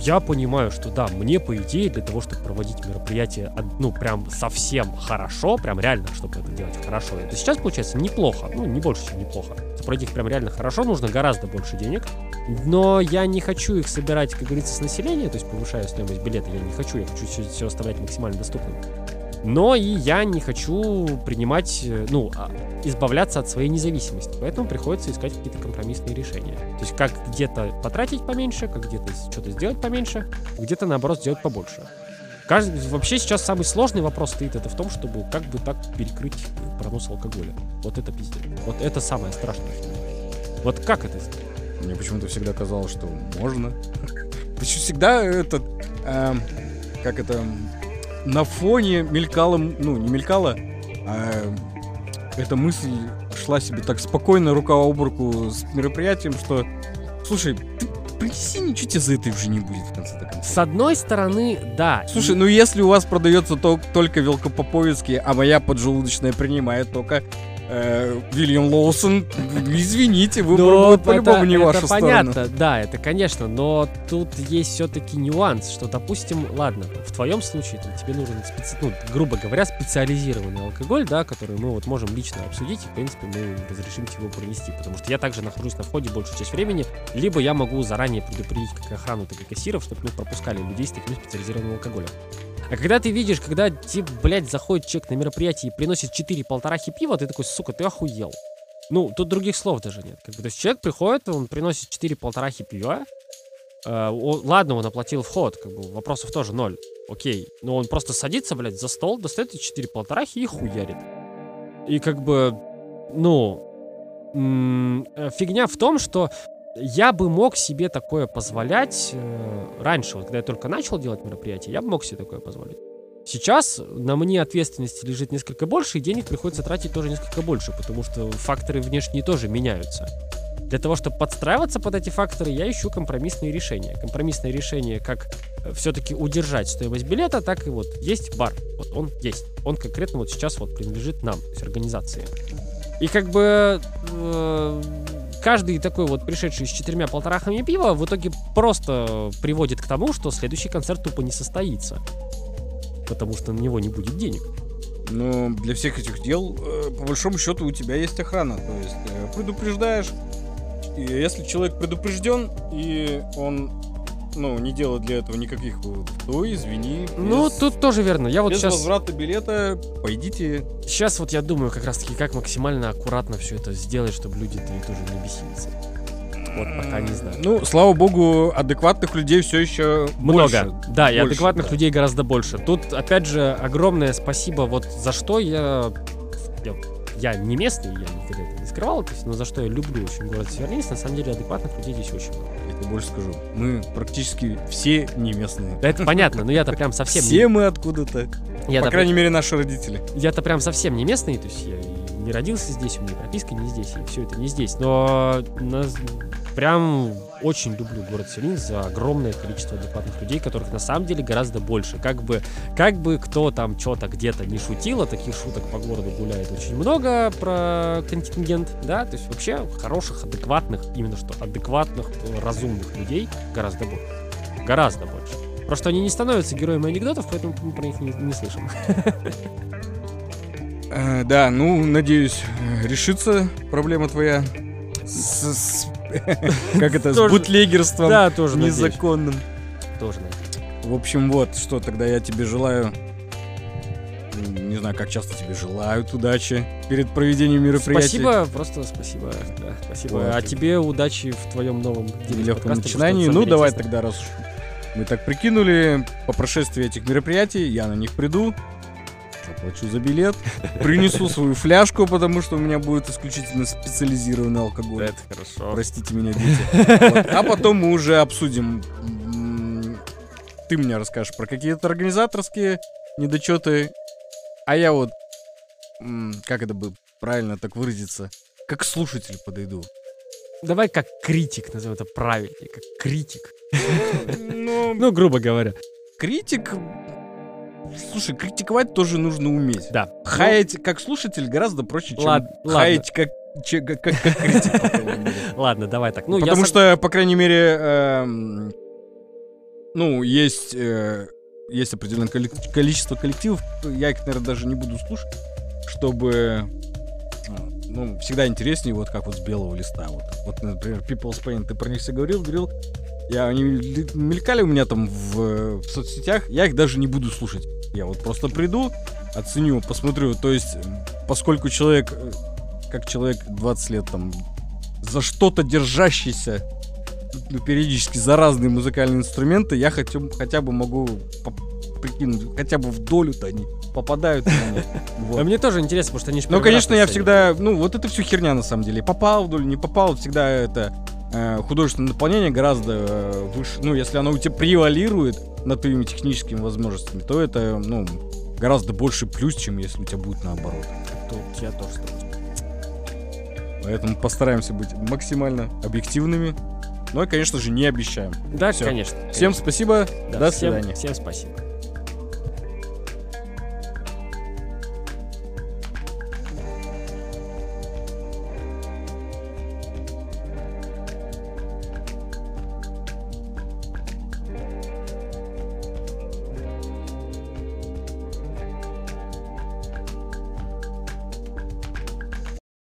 я понимаю, что да, мне по идее для того, чтобы проводить мероприятие, ну, прям совсем хорошо, прям реально, чтобы это делать хорошо, это сейчас получается неплохо, ну, не больше, чем неплохо. Проводить их прям реально хорошо нужно гораздо больше денег, но я не хочу их собирать, как говорится, с населения, то есть повышая стоимость билета, я не хочу, я хочу все, все оставлять максимально доступным. Но и я не хочу принимать, э, ну, а, избавляться от своей независимости. Поэтому приходится искать какие-то компромиссные решения. То есть как где-то потратить поменьше, как где-то что-то сделать поменьше, где-то, наоборот, сделать побольше. Каждый, вообще сейчас самый сложный вопрос стоит это в том, чтобы как бы так перекрыть пронос алкоголя. Вот это пиздец. Вот это самое страшное. Вот как это сделать? Мне почему-то всегда казалось, что можно. Почему всегда этот, э, как это, на фоне мелькала, ну, не мелькала, а эта мысль шла себе так спокойно, рука об руку с мероприятием, что, слушай, ты принеси, ничего тебе за это уже не будет в конце концов. С одной стороны, да. Слушай, ну если у вас продается то, только велкопоповицкие, а моя поджелудочная принимает только э, Вильям Лоусон, извините, выбор но будет по-любому не это вашу понятно, сторону. да, это конечно, но тут есть все-таки нюанс, что, допустим, ладно, в твоем случае то тебе нужен, специ... ну, грубо говоря, специализированный алкоголь, да, который мы вот можем лично обсудить, и, в принципе, мы разрешим его принести, потому что я также нахожусь на входе большую часть времени, либо я могу заранее предупредить как охрану, так и кассиров, чтобы мы пропускали людей с таким специализированным алкоголем. А когда ты видишь, когда тебе, блядь, заходит человек на мероприятие и приносит 4 полторахи пива, ты такой, сука, ты охуел. Ну, тут других слов даже нет. Как бы, то есть человек приходит, он приносит 4 полторахи пива, э, ладно, он оплатил вход, как бы вопросов тоже ноль. Окей. Но он просто садится, блядь, за стол, достает эти 4 полторахи и хуярит. И как бы, ну, э, фигня в том, что я бы мог себе такое позволять э, раньше, вот когда я только начал делать мероприятие, я бы мог себе такое позволить. Сейчас на мне ответственности лежит несколько больше, и денег приходится тратить тоже несколько больше, потому что факторы внешние тоже меняются. Для того, чтобы подстраиваться под эти факторы, я ищу компромиссные решения. Компромиссное решение, как все-таки удержать стоимость билета, так и вот есть бар. Вот он есть. Он конкретно вот сейчас вот принадлежит нам, то есть организации. И как бы э, каждый такой вот пришедший с четырьмя полторахами пива в итоге просто приводит к тому, что следующий концерт тупо не состоится. Потому что на него не будет денег. Но для всех этих дел, э, по большому счету, у тебя есть охрана. То есть э, предупреждаешь. И если человек предупрежден, и он ну, не делает для этого никаких выводов, то извини. Ну, без- тут тоже верно. Я вот без сейчас... возврата билета пойдите. Сейчас вот я думаю как раз-таки, как максимально аккуратно все это сделать, чтобы люди-то и тоже не бесились. Вот пока не знаю. Ну, слава богу, адекватных людей все еще Много. больше. да, и Больше, адекватных да. людей гораздо больше. Тут, опять же, огромное спасибо вот за что я... Я, я не местный, я никогда это скрывал, то есть, но за что я люблю очень город Севернейс, на самом деле адекватных людей здесь очень много. Я тебе больше скажу. Мы практически все не местные. Да это понятно, но я-то прям совсем Все мы откуда-то. Я-то По крайней мере, наши родители. я-то прям совсем не местный, то есть я не родился здесь, у меня прописка не здесь, и все это не здесь. Но нас- прям очень люблю город Селин за огромное количество адекватных людей, которых на самом деле гораздо больше. Как бы, как бы кто там что-то где-то не шутил, а таких шуток по городу гуляет очень много про контингент, да, то есть вообще хороших, адекватных, именно что адекватных, разумных людей гораздо больше. Гораздо больше. Просто они не становятся героями анекдотов, поэтому мы про них не, не слышим. Э, да, ну, надеюсь, э, решится проблема твоя с, с- как это, с бутлегерством Да, тоже незаконным. Тоже. В общем, вот, что тогда я тебе желаю. Не знаю, как часто тебе желают удачи перед проведением мероприятия. Спасибо, просто спасибо. Да, спасибо. Вот. А тебе удачи в твоем новом деле. Легком начинании. Ну, давай тогда, раз мы так прикинули, по прошествии этих мероприятий я на них приду. Заплачу за билет, принесу свою фляжку, потому что у меня будет исключительно специализированный алкоголь. Это хорошо. Простите меня, дети. Вот. А потом мы уже обсудим. Ты мне расскажешь про какие-то организаторские недочеты, а я вот, как это бы правильно так выразиться, как слушатель подойду. Давай как критик назовем это правильнее, как критик. Ну, Ну, грубо говоря. критик... Слушай, критиковать тоже нужно уметь. Да. Хаять как слушатель гораздо проще, чем Лад- ладно. хаять как, че- как, как- как критик. Ладно, давай так. Ну, Потому что, по крайней мере, эм, ну, есть, э, есть определенное количество коллективов, я их, наверное, даже не буду слушать, чтобы, э, ну, всегда интереснее, вот как вот с белого листа. Вот, вот например, People's Pain, ты про них все говорил, говорил, я, они ли- мелькали у меня там в, в соцсетях, я их даже не буду слушать. Я вот просто приду, оценю, посмотрю. То есть, поскольку человек, э, как человек 20 лет там, за что-то держащийся, ну, периодически за разные музыкальные инструменты, я хотя, хотя бы могу прикинуть, хотя бы в долю-то они попадают. Вот. А мне тоже интересно, потому что они ж Ну, конечно, я всегда, ну, вот это все херня на самом деле. Попал вдоль, не попал, всегда это художественное наполнение гораздо э, выше. Ну, если оно у тебя превалирует над твоими техническими возможностями, то это, ну, гораздо больше плюс, чем если у тебя будет наоборот. Тут я тоже согласен. Поэтому постараемся быть максимально объективными. Ну и, конечно же, не обещаем. Да, Всё. конечно. Всем конечно. спасибо. Да, До всем- свидания. Всем спасибо.